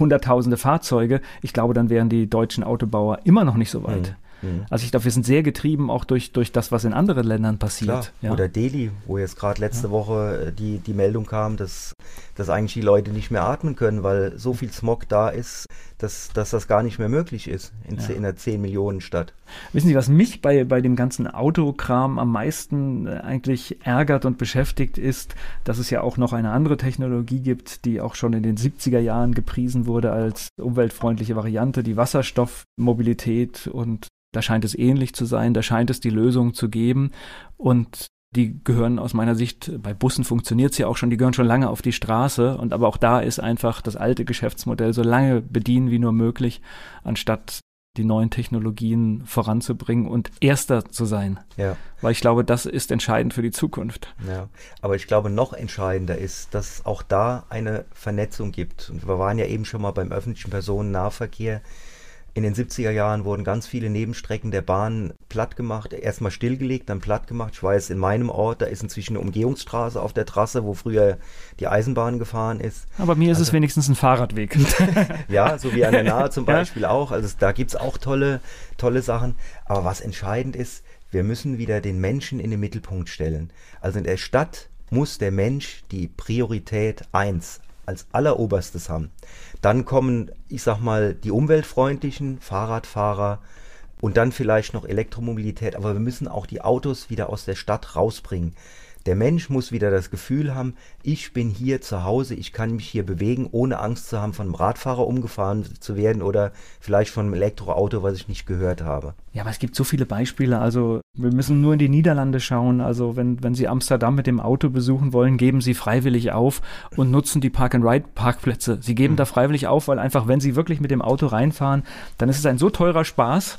hunderttausende Fahrzeuge, ich glaube, dann wären die deutschen Autobauer immer noch nicht so weit. Mhm. Mhm. Also ich glaube, wir sind sehr getrieben auch durch, durch das, was in anderen Ländern passiert. Ja. Oder Delhi, wo jetzt gerade letzte ja. Woche äh, die, die Meldung kam, dass, dass eigentlich die Leute nicht mehr atmen können, weil so viel Smog da ist, dass, dass das gar nicht mehr möglich ist in, ja. in einer 10 Millionen Stadt. Wissen Sie, was mich bei, bei dem ganzen Autokram am meisten äh, eigentlich ärgert und beschäftigt, ist, dass es ja auch noch eine andere Technologie gibt, die auch schon in den 70er Jahren gepriesen wurde als umweltfreundliche Variante, die Wasserstoffmobilität und da scheint es ähnlich zu sein, da scheint es die Lösung zu geben und die gehören aus meiner Sicht, bei Bussen funktioniert es ja auch schon, die gehören schon lange auf die Straße und aber auch da ist einfach das alte Geschäftsmodell so lange bedienen wie nur möglich, anstatt die neuen Technologien voranzubringen und erster zu sein. Ja. Weil ich glaube, das ist entscheidend für die Zukunft. Ja, aber ich glaube, noch entscheidender ist, dass es auch da eine Vernetzung gibt. Und wir waren ja eben schon mal beim öffentlichen Personennahverkehr. In den 70er Jahren wurden ganz viele Nebenstrecken der Bahn platt gemacht, erstmal stillgelegt, dann platt gemacht. Ich weiß, in meinem Ort, da ist inzwischen eine Umgehungsstraße auf der Trasse, wo früher die Eisenbahn gefahren ist. Aber mir ist also, es wenigstens ein Fahrradweg. ja, so wie an der Nahe zum Beispiel ja. auch. Also da gibt es auch tolle, tolle Sachen. Aber was entscheidend ist, wir müssen wieder den Menschen in den Mittelpunkt stellen. Also in der Stadt muss der Mensch die Priorität 1 als alleroberstes haben. Dann kommen, ich sag mal, die umweltfreundlichen Fahrradfahrer und dann vielleicht noch Elektromobilität. Aber wir müssen auch die Autos wieder aus der Stadt rausbringen. Der Mensch muss wieder das Gefühl haben, ich bin hier zu Hause, ich kann mich hier bewegen, ohne Angst zu haben, von einem Radfahrer umgefahren zu werden oder vielleicht von einem Elektroauto, was ich nicht gehört habe. Ja, aber es gibt so viele Beispiele. Also wir müssen nur in die Niederlande schauen. Also wenn, wenn Sie Amsterdam mit dem Auto besuchen wollen, geben Sie freiwillig auf und nutzen die Park-and-Ride-Parkplätze. Sie geben mhm. da freiwillig auf, weil einfach, wenn Sie wirklich mit dem Auto reinfahren, dann ist es ein so teurer Spaß,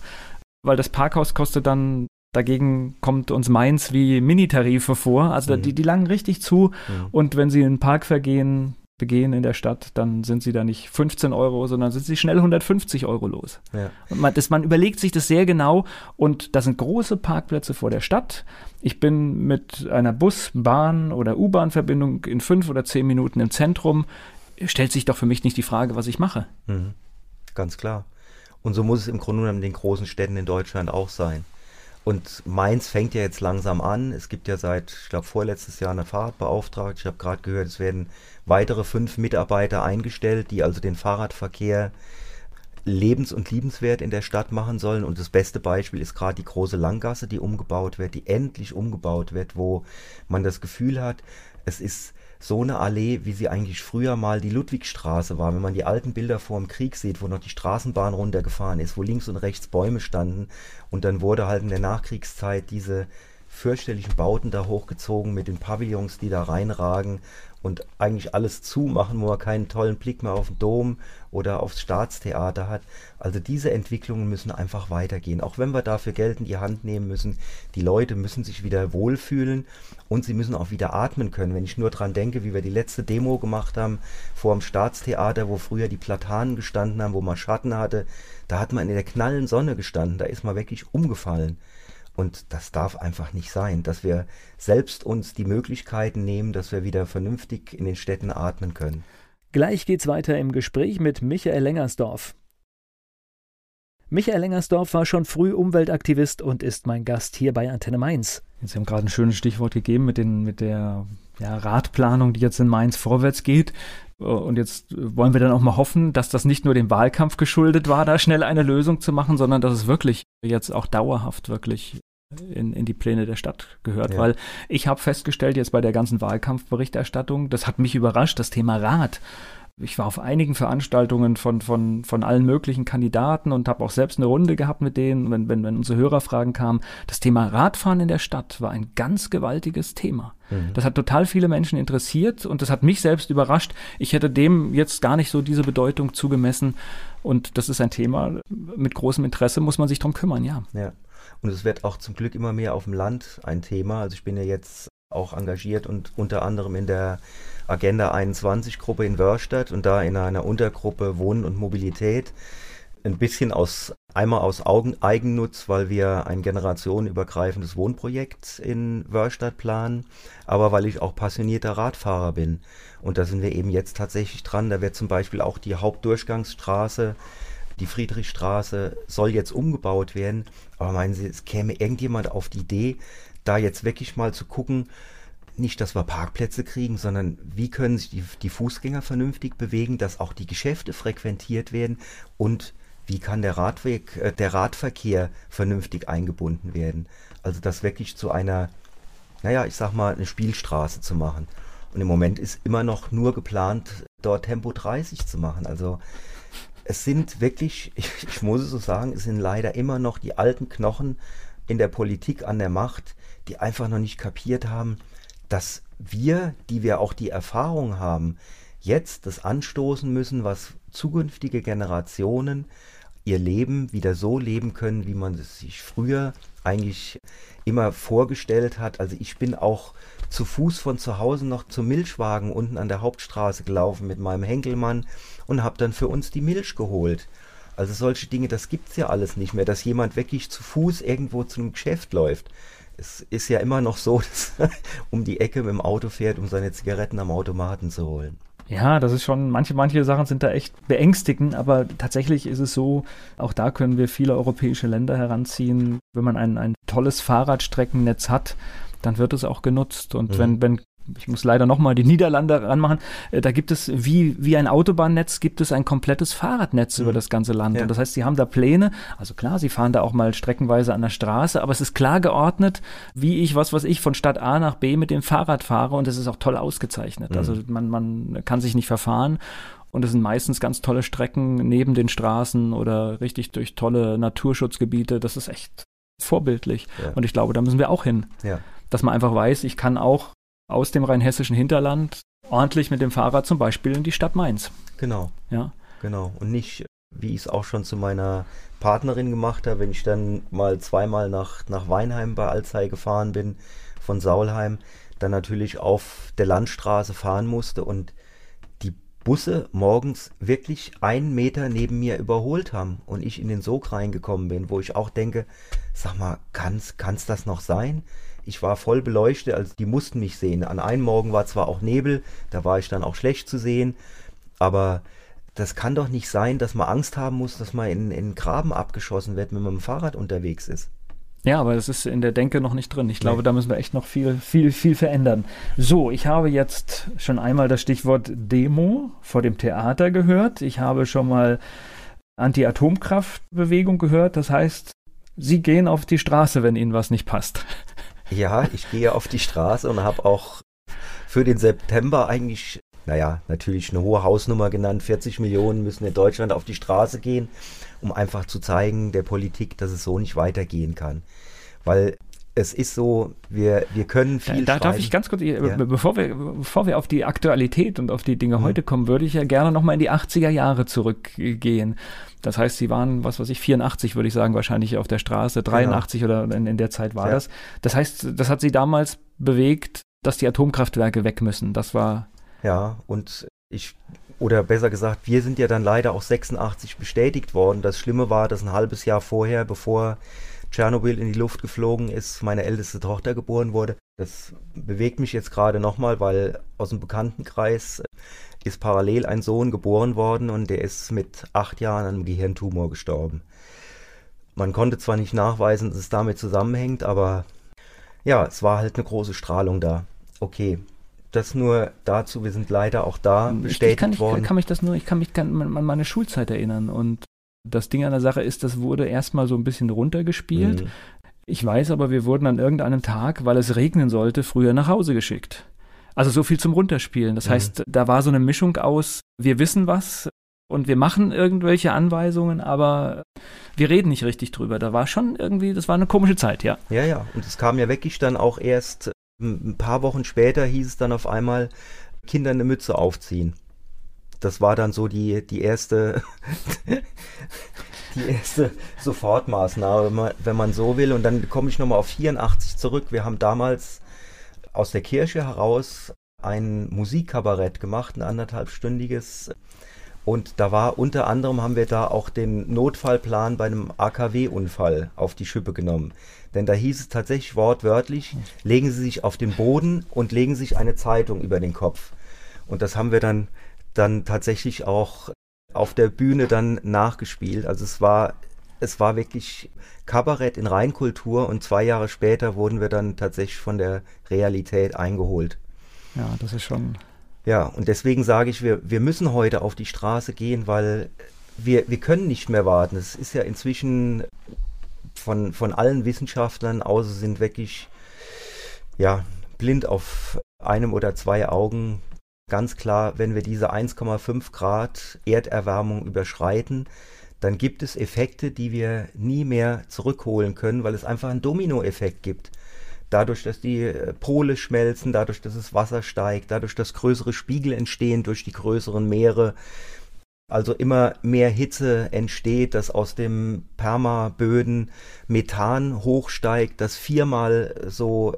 weil das Parkhaus kostet dann Dagegen kommt uns Mainz wie Minitarife vor. Also mhm. die, die langen richtig zu. Mhm. Und wenn sie einen Parkvergehen begehen in der Stadt, dann sind sie da nicht 15 Euro, sondern sind sie schnell 150 Euro los. Ja. Und man, das, man überlegt sich das sehr genau und da sind große Parkplätze vor der Stadt. Ich bin mit einer Bus-, Bahn- oder U-Bahn-Verbindung in fünf oder zehn Minuten im Zentrum. Stellt sich doch für mich nicht die Frage, was ich mache. Mhm. Ganz klar. Und so muss es im Grunde genommen in den großen Städten in Deutschland auch sein. Und Mainz fängt ja jetzt langsam an. Es gibt ja seit, ich glaube, vorletztes Jahr eine Fahrradbeauftragte. Ich habe gerade gehört, es werden weitere fünf Mitarbeiter eingestellt, die also den Fahrradverkehr lebens- und liebenswert in der Stadt machen sollen. Und das beste Beispiel ist gerade die große Langgasse, die umgebaut wird, die endlich umgebaut wird, wo man das Gefühl hat, es ist so eine Allee, wie sie eigentlich früher mal die Ludwigstraße war. Wenn man die alten Bilder vor dem Krieg sieht, wo noch die Straßenbahn runtergefahren ist, wo links und rechts Bäume standen und dann wurde halt in der Nachkriegszeit diese fürchterlichen Bauten da hochgezogen mit den Pavillons, die da reinragen und eigentlich alles zumachen, wo man keinen tollen Blick mehr auf den Dom oder aufs Staatstheater hat. Also diese Entwicklungen müssen einfach weitergehen. Auch wenn wir dafür Geld in die Hand nehmen müssen, die Leute müssen sich wieder wohlfühlen und sie müssen auch wieder atmen können. Wenn ich nur dran denke, wie wir die letzte Demo gemacht haben vor dem Staatstheater, wo früher die Platanen gestanden haben, wo man Schatten hatte, da hat man in der knallen Sonne gestanden, da ist man wirklich umgefallen. Und das darf einfach nicht sein, dass wir selbst uns die Möglichkeiten nehmen, dass wir wieder vernünftig in den Städten atmen können. Gleich geht's weiter im Gespräch mit Michael Lengersdorf. Michael Lengersdorf war schon früh Umweltaktivist und ist mein Gast hier bei Antenne Mainz. Sie haben gerade ein schönes Stichwort gegeben mit, den, mit der ja, Radplanung, die jetzt in Mainz vorwärts geht. Und jetzt wollen wir dann auch mal hoffen, dass das nicht nur dem Wahlkampf geschuldet war, da schnell eine Lösung zu machen, sondern dass es wirklich jetzt auch dauerhaft wirklich in, in die Pläne der Stadt gehört, ja. weil ich habe festgestellt jetzt bei der ganzen Wahlkampfberichterstattung, das hat mich überrascht, das Thema Rat. Ich war auf einigen Veranstaltungen von, von, von allen möglichen Kandidaten und habe auch selbst eine Runde gehabt mit denen, wenn, wenn, wenn unsere Hörerfragen kamen. Das Thema Radfahren in der Stadt war ein ganz gewaltiges Thema. Mhm. Das hat total viele Menschen interessiert und das hat mich selbst überrascht. Ich hätte dem jetzt gar nicht so diese Bedeutung zugemessen. Und das ist ein Thema, mit großem Interesse muss man sich drum kümmern, ja. Ja. Und es wird auch zum Glück immer mehr auf dem Land ein Thema. Also ich bin ja jetzt auch engagiert und unter anderem in der Agenda 21 Gruppe in Wörstadt und da in einer Untergruppe Wohnen und Mobilität. Ein bisschen aus, einmal aus Augen, Eigennutz, weil wir ein generationenübergreifendes Wohnprojekt in Wörstadt planen, aber weil ich auch passionierter Radfahrer bin. Und da sind wir eben jetzt tatsächlich dran. Da wird zum Beispiel auch die Hauptdurchgangsstraße die Friedrichstraße soll jetzt umgebaut werden. Aber meinen Sie, es käme irgendjemand auf die Idee, da jetzt wirklich mal zu gucken, nicht, dass wir Parkplätze kriegen, sondern wie können sich die, die Fußgänger vernünftig bewegen, dass auch die Geschäfte frequentiert werden und wie kann der Radweg, äh, der Radverkehr vernünftig eingebunden werden. Also das wirklich zu einer, naja, ich sag mal, eine Spielstraße zu machen. Und im Moment ist immer noch nur geplant, dort Tempo 30 zu machen. Also es sind wirklich, ich, ich muss es so sagen, es sind leider immer noch die alten Knochen in der Politik an der Macht, die einfach noch nicht kapiert haben, dass wir, die wir auch die Erfahrung haben, jetzt das anstoßen müssen, was zukünftige Generationen ihr Leben wieder so leben können, wie man es sich früher eigentlich immer vorgestellt hat. Also ich bin auch zu Fuß von zu Hause noch zum Milchwagen unten an der Hauptstraße gelaufen mit meinem Henkelmann und habe dann für uns die Milch geholt. Also solche Dinge, das gibt es ja alles nicht mehr, dass jemand wirklich zu Fuß irgendwo zu einem Geschäft läuft. Es ist ja immer noch so, dass er um die Ecke mit dem Auto fährt, um seine Zigaretten am Automaten zu holen. Ja, das ist schon, manche, manche Sachen sind da echt beängstigend, aber tatsächlich ist es so, auch da können wir viele europäische Länder heranziehen. Wenn man ein, ein tolles Fahrradstreckennetz hat, dann wird es auch genutzt. Und mhm. wenn, wenn ich muss leider nochmal die Niederlande ranmachen, äh, da gibt es wie, wie ein Autobahnnetz, gibt es ein komplettes Fahrradnetz mhm. über das ganze Land. Ja. Und das heißt, sie haben da Pläne, also klar, sie fahren da auch mal streckenweise an der Straße, aber es ist klar geordnet, wie ich, was weiß ich, von Stadt A nach B mit dem Fahrrad fahre und es ist auch toll ausgezeichnet. Mhm. Also man, man kann sich nicht verfahren. Und es sind meistens ganz tolle Strecken neben den Straßen oder richtig durch tolle Naturschutzgebiete. Das ist echt vorbildlich. Ja. Und ich glaube, da müssen wir auch hin. Ja. Dass man einfach weiß, ich kann auch aus dem rheinhessischen Hinterland ordentlich mit dem Fahrrad zum Beispiel in die Stadt Mainz. Genau. Ja. Genau. Und nicht, wie ich es auch schon zu meiner Partnerin gemacht habe, wenn ich dann mal zweimal nach, nach Weinheim bei Alzey gefahren bin, von Saulheim, dann natürlich auf der Landstraße fahren musste und die Busse morgens wirklich einen Meter neben mir überholt haben und ich in den Sog reingekommen bin, wo ich auch denke, sag mal, kann es das noch sein? Ich war voll beleuchtet, also die mussten mich sehen. An einem Morgen war zwar auch Nebel, da war ich dann auch schlecht zu sehen, aber das kann doch nicht sein, dass man Angst haben muss, dass man in, in Graben abgeschossen wird, wenn man mit dem Fahrrad unterwegs ist. Ja, aber das ist in der Denke noch nicht drin. Ich glaube, nee. da müssen wir echt noch viel, viel, viel verändern. So, ich habe jetzt schon einmal das Stichwort Demo vor dem Theater gehört. Ich habe schon mal Anti-Atomkraft-Bewegung gehört. Das heißt, Sie gehen auf die Straße, wenn Ihnen was nicht passt. Ja, ich gehe auf die Straße und habe auch für den September eigentlich, naja, natürlich eine hohe Hausnummer genannt. 40 Millionen müssen in Deutschland auf die Straße gehen, um einfach zu zeigen der Politik, dass es so nicht weitergehen kann. Weil es ist so, wir, wir können viel. Da, da darf ich ganz kurz, ja. bevor, wir, bevor wir auf die Aktualität und auf die Dinge mhm. heute kommen, würde ich ja gerne nochmal in die 80er Jahre zurückgehen. Das heißt, sie waren, was weiß ich, 84 würde ich sagen, wahrscheinlich auf der Straße, 83 genau. oder in, in, der Zeit war ja. das. Das heißt, das hat sie damals bewegt, dass die Atomkraftwerke weg müssen. Das war. Ja, und ich, oder besser gesagt, wir sind ja dann leider auch 86 bestätigt worden. Das Schlimme war, dass ein halbes Jahr vorher, bevor Tschernobyl in die Luft geflogen ist, meine älteste Tochter geboren wurde. Das bewegt mich jetzt gerade nochmal, weil aus dem Bekanntenkreis ist parallel ein Sohn geboren worden und der ist mit acht Jahren an einem Gehirntumor gestorben. Man konnte zwar nicht nachweisen, dass es damit zusammenhängt, aber ja, es war halt eine große Strahlung da. Okay, das nur dazu, wir sind leider auch da bestätigt ich kann, ich, worden. kann mich das nur, ich kann mich an meine Schulzeit erinnern und das Ding an der Sache ist, das wurde erstmal so ein bisschen runtergespielt. Mhm. Ich weiß aber, wir wurden an irgendeinem Tag, weil es regnen sollte, früher nach Hause geschickt. Also so viel zum Runterspielen. Das mhm. heißt, da war so eine Mischung aus, wir wissen was und wir machen irgendwelche Anweisungen, aber wir reden nicht richtig drüber. Da war schon irgendwie, das war eine komische Zeit, ja. Ja, ja. Und es kam ja wirklich dann auch erst ein paar Wochen später hieß es dann auf einmal, Kinder eine Mütze aufziehen das war dann so die, die erste, die erste Sofortmaßnahme, wenn man, wenn man so will. Und dann komme ich nochmal auf 84 zurück. Wir haben damals aus der Kirche heraus ein Musikkabarett gemacht, ein anderthalbstündiges. Und da war unter anderem haben wir da auch den Notfallplan bei einem AKW-Unfall auf die Schippe genommen. Denn da hieß es tatsächlich wortwörtlich, legen Sie sich auf den Boden und legen sich eine Zeitung über den Kopf. Und das haben wir dann dann tatsächlich auch auf der Bühne dann nachgespielt. Also es war, es war wirklich Kabarett in Reinkultur und zwei Jahre später wurden wir dann tatsächlich von der Realität eingeholt. Ja, das ist schon. Ja, und deswegen sage ich, wir, wir müssen heute auf die Straße gehen, weil wir, wir können nicht mehr warten. Es ist ja inzwischen von, von allen Wissenschaftlern, außer sind wirklich ja, blind auf einem oder zwei Augen ganz klar, wenn wir diese 1,5 Grad Erderwärmung überschreiten, dann gibt es Effekte, die wir nie mehr zurückholen können, weil es einfach einen Dominoeffekt gibt. Dadurch, dass die äh, Pole schmelzen, dadurch, dass das Wasser steigt, dadurch, dass größere Spiegel entstehen durch die größeren Meere, also immer mehr Hitze entsteht, dass aus dem Permaböden Methan hochsteigt, das viermal so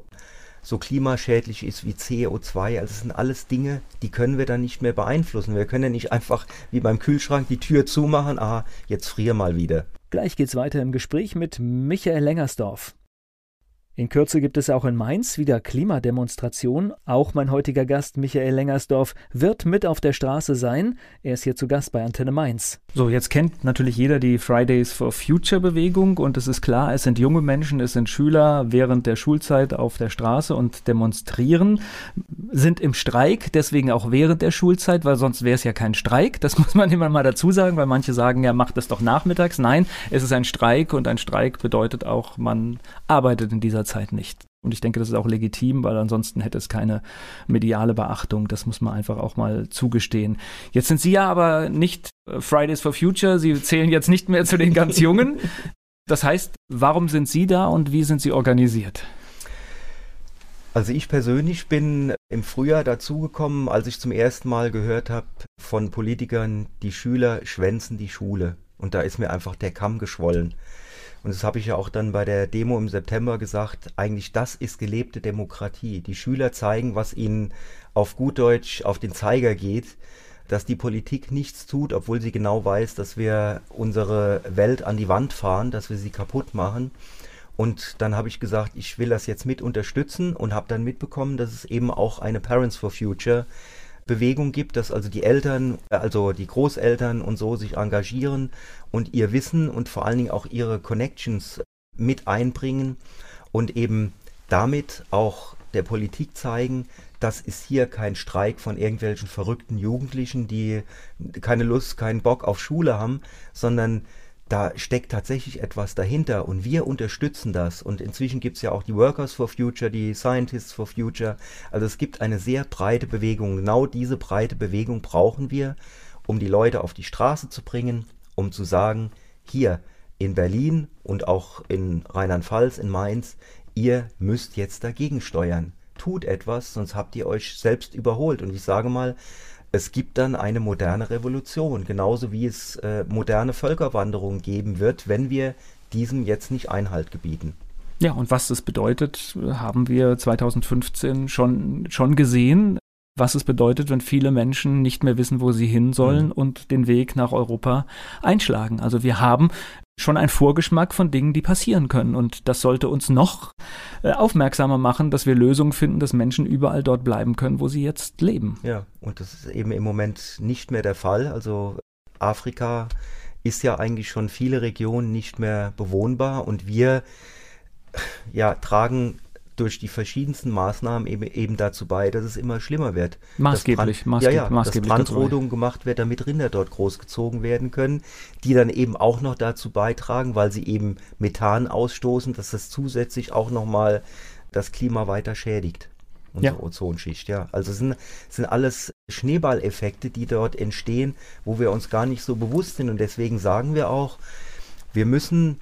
so klimaschädlich ist wie CO2. Also es sind alles Dinge, die können wir dann nicht mehr beeinflussen. Wir können ja nicht einfach wie beim Kühlschrank die Tür zumachen, ah, jetzt frier mal wieder. Gleich geht's weiter im Gespräch mit Michael Lengersdorf. In Kürze gibt es auch in Mainz wieder Klimademonstrationen. Auch mein heutiger Gast Michael Lengersdorf wird mit auf der Straße sein. Er ist hier zu Gast bei Antenne Mainz. So, jetzt kennt natürlich jeder die Fridays for Future Bewegung und es ist klar, es sind junge Menschen, es sind Schüler während der Schulzeit auf der Straße und demonstrieren, sind im Streik, deswegen auch während der Schulzeit, weil sonst wäre es ja kein Streik. Das muss man immer mal dazu sagen, weil manche sagen, ja, macht das doch nachmittags. Nein, es ist ein Streik und ein Streik bedeutet auch, man arbeitet in dieser Zeit nicht. Und ich denke, das ist auch legitim, weil ansonsten hätte es keine mediale Beachtung. Das muss man einfach auch mal zugestehen. Jetzt sind Sie ja aber nicht äh, Fridays for Future. Sie zählen jetzt nicht mehr zu den ganz Jungen. Das heißt, warum sind Sie da und wie sind Sie organisiert? Also ich persönlich bin im Frühjahr dazugekommen, als ich zum ersten Mal gehört habe von Politikern, die Schüler schwänzen die Schule. Und da ist mir einfach der Kamm geschwollen. Und das habe ich ja auch dann bei der Demo im September gesagt, eigentlich das ist gelebte Demokratie. Die Schüler zeigen, was ihnen auf gut Deutsch auf den Zeiger geht, dass die Politik nichts tut, obwohl sie genau weiß, dass wir unsere Welt an die Wand fahren, dass wir sie kaputt machen. Und dann habe ich gesagt, ich will das jetzt mit unterstützen und habe dann mitbekommen, dass es eben auch eine Parents for Future Bewegung gibt, dass also die Eltern, also die Großeltern und so sich engagieren und ihr Wissen und vor allen Dingen auch ihre Connections mit einbringen und eben damit auch der Politik zeigen, das ist hier kein Streik von irgendwelchen verrückten Jugendlichen, die keine Lust, keinen Bock auf Schule haben, sondern da steckt tatsächlich etwas dahinter und wir unterstützen das. Und inzwischen gibt es ja auch die Workers for Future, die Scientists for Future. Also es gibt eine sehr breite Bewegung. Genau diese breite Bewegung brauchen wir, um die Leute auf die Straße zu bringen, um zu sagen, hier in Berlin und auch in Rheinland-Pfalz, in Mainz, ihr müsst jetzt dagegen steuern. Tut etwas, sonst habt ihr euch selbst überholt. Und ich sage mal, es gibt dann eine moderne Revolution, genauso wie es äh, moderne Völkerwanderungen geben wird, wenn wir diesem jetzt nicht Einhalt gebieten. Ja, und was das bedeutet, haben wir 2015 schon, schon gesehen, was es bedeutet, wenn viele Menschen nicht mehr wissen, wo sie hin sollen mhm. und den Weg nach Europa einschlagen. Also wir haben schon ein Vorgeschmack von Dingen, die passieren können. Und das sollte uns noch äh, aufmerksamer machen, dass wir Lösungen finden, dass Menschen überall dort bleiben können, wo sie jetzt leben. Ja, und das ist eben im Moment nicht mehr der Fall. Also Afrika ist ja eigentlich schon viele Regionen nicht mehr bewohnbar und wir ja, tragen durch die verschiedensten Maßnahmen eben, eben dazu bei, dass es immer schlimmer wird. Maßgeblich, dass Brand, ja, ja, maßgeblich dass Brandrodungen gemacht wird, damit Rinder dort großgezogen werden können, die dann eben auch noch dazu beitragen, weil sie eben Methan ausstoßen, dass das zusätzlich auch nochmal das Klima weiter schädigt. Unsere ja. Ozonschicht, ja. Also es sind, sind alles Schneeballeffekte, die dort entstehen, wo wir uns gar nicht so bewusst sind. Und deswegen sagen wir auch, wir müssen,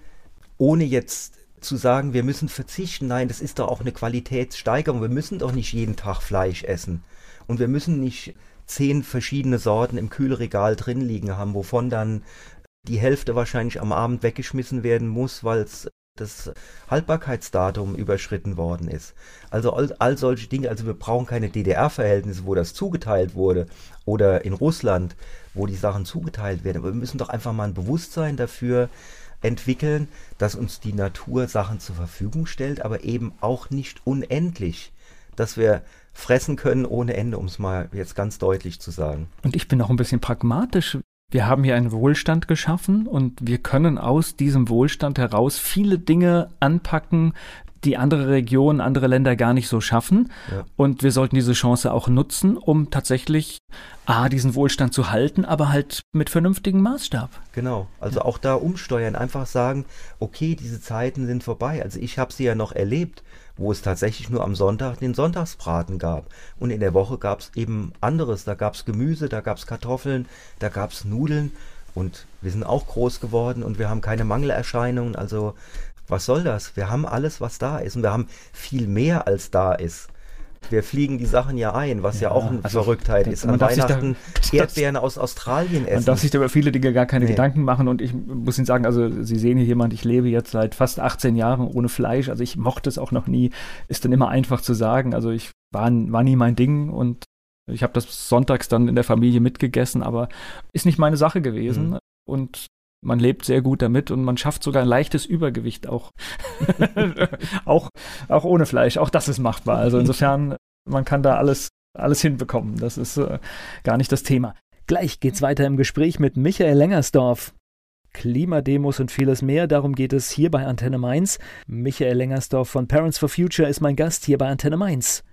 ohne jetzt zu sagen, wir müssen verzichten. Nein, das ist doch auch eine Qualitätssteigerung. Wir müssen doch nicht jeden Tag Fleisch essen. Und wir müssen nicht zehn verschiedene Sorten im Kühlregal drin liegen haben, wovon dann die Hälfte wahrscheinlich am Abend weggeschmissen werden muss, weil es das Haltbarkeitsdatum überschritten worden ist. Also all, all solche Dinge, also wir brauchen keine DDR-Verhältnisse, wo das zugeteilt wurde oder in Russland, wo die Sachen zugeteilt werden. Aber wir müssen doch einfach mal ein Bewusstsein dafür entwickeln, dass uns die Natur Sachen zur Verfügung stellt, aber eben auch nicht unendlich, dass wir fressen können ohne Ende, um es mal jetzt ganz deutlich zu sagen. Und ich bin auch ein bisschen pragmatisch. Wir haben hier einen Wohlstand geschaffen und wir können aus diesem Wohlstand heraus viele Dinge anpacken, die andere Regionen, andere Länder gar nicht so schaffen. Ja. Und wir sollten diese Chance auch nutzen, um tatsächlich A, diesen Wohlstand zu halten, aber halt mit vernünftigem Maßstab. Genau, also auch da umsteuern, einfach sagen, okay, diese Zeiten sind vorbei. Also ich habe sie ja noch erlebt, wo es tatsächlich nur am Sonntag den Sonntagsbraten gab. Und in der Woche gab es eben anderes. Da gab es Gemüse, da gab es Kartoffeln, da gab es Nudeln. Und wir sind auch groß geworden und wir haben keine Mangelerscheinungen. Also was soll das? Wir haben alles, was da ist. Und wir haben viel mehr, als da ist. Wir fliegen die Sachen ja ein, was ja, ja auch eine also, Verrücktheit ist. An Weihnachten da, Erdbeeren aus Australien essen. Man darf sich da über viele Dinge gar keine nee. Gedanken machen. Und ich muss Ihnen sagen, also Sie sehen hier jemand, ich lebe jetzt seit fast 18 Jahren ohne Fleisch. Also ich mochte es auch noch nie. Ist dann immer einfach zu sagen. Also ich war, war nie mein Ding und ich habe das sonntags dann in der Familie mitgegessen, aber ist nicht meine Sache gewesen. Mhm. Und man lebt sehr gut damit und man schafft sogar ein leichtes Übergewicht auch. auch, auch ohne Fleisch. Auch das ist machbar. Also insofern, man kann da alles, alles hinbekommen. Das ist äh, gar nicht das Thema. Gleich geht's weiter im Gespräch mit Michael Lengersdorf. Klimademos und vieles mehr, darum geht es hier bei Antenne Mainz. Michael Lengersdorf von Parents for Future ist mein Gast hier bei Antenne Mainz.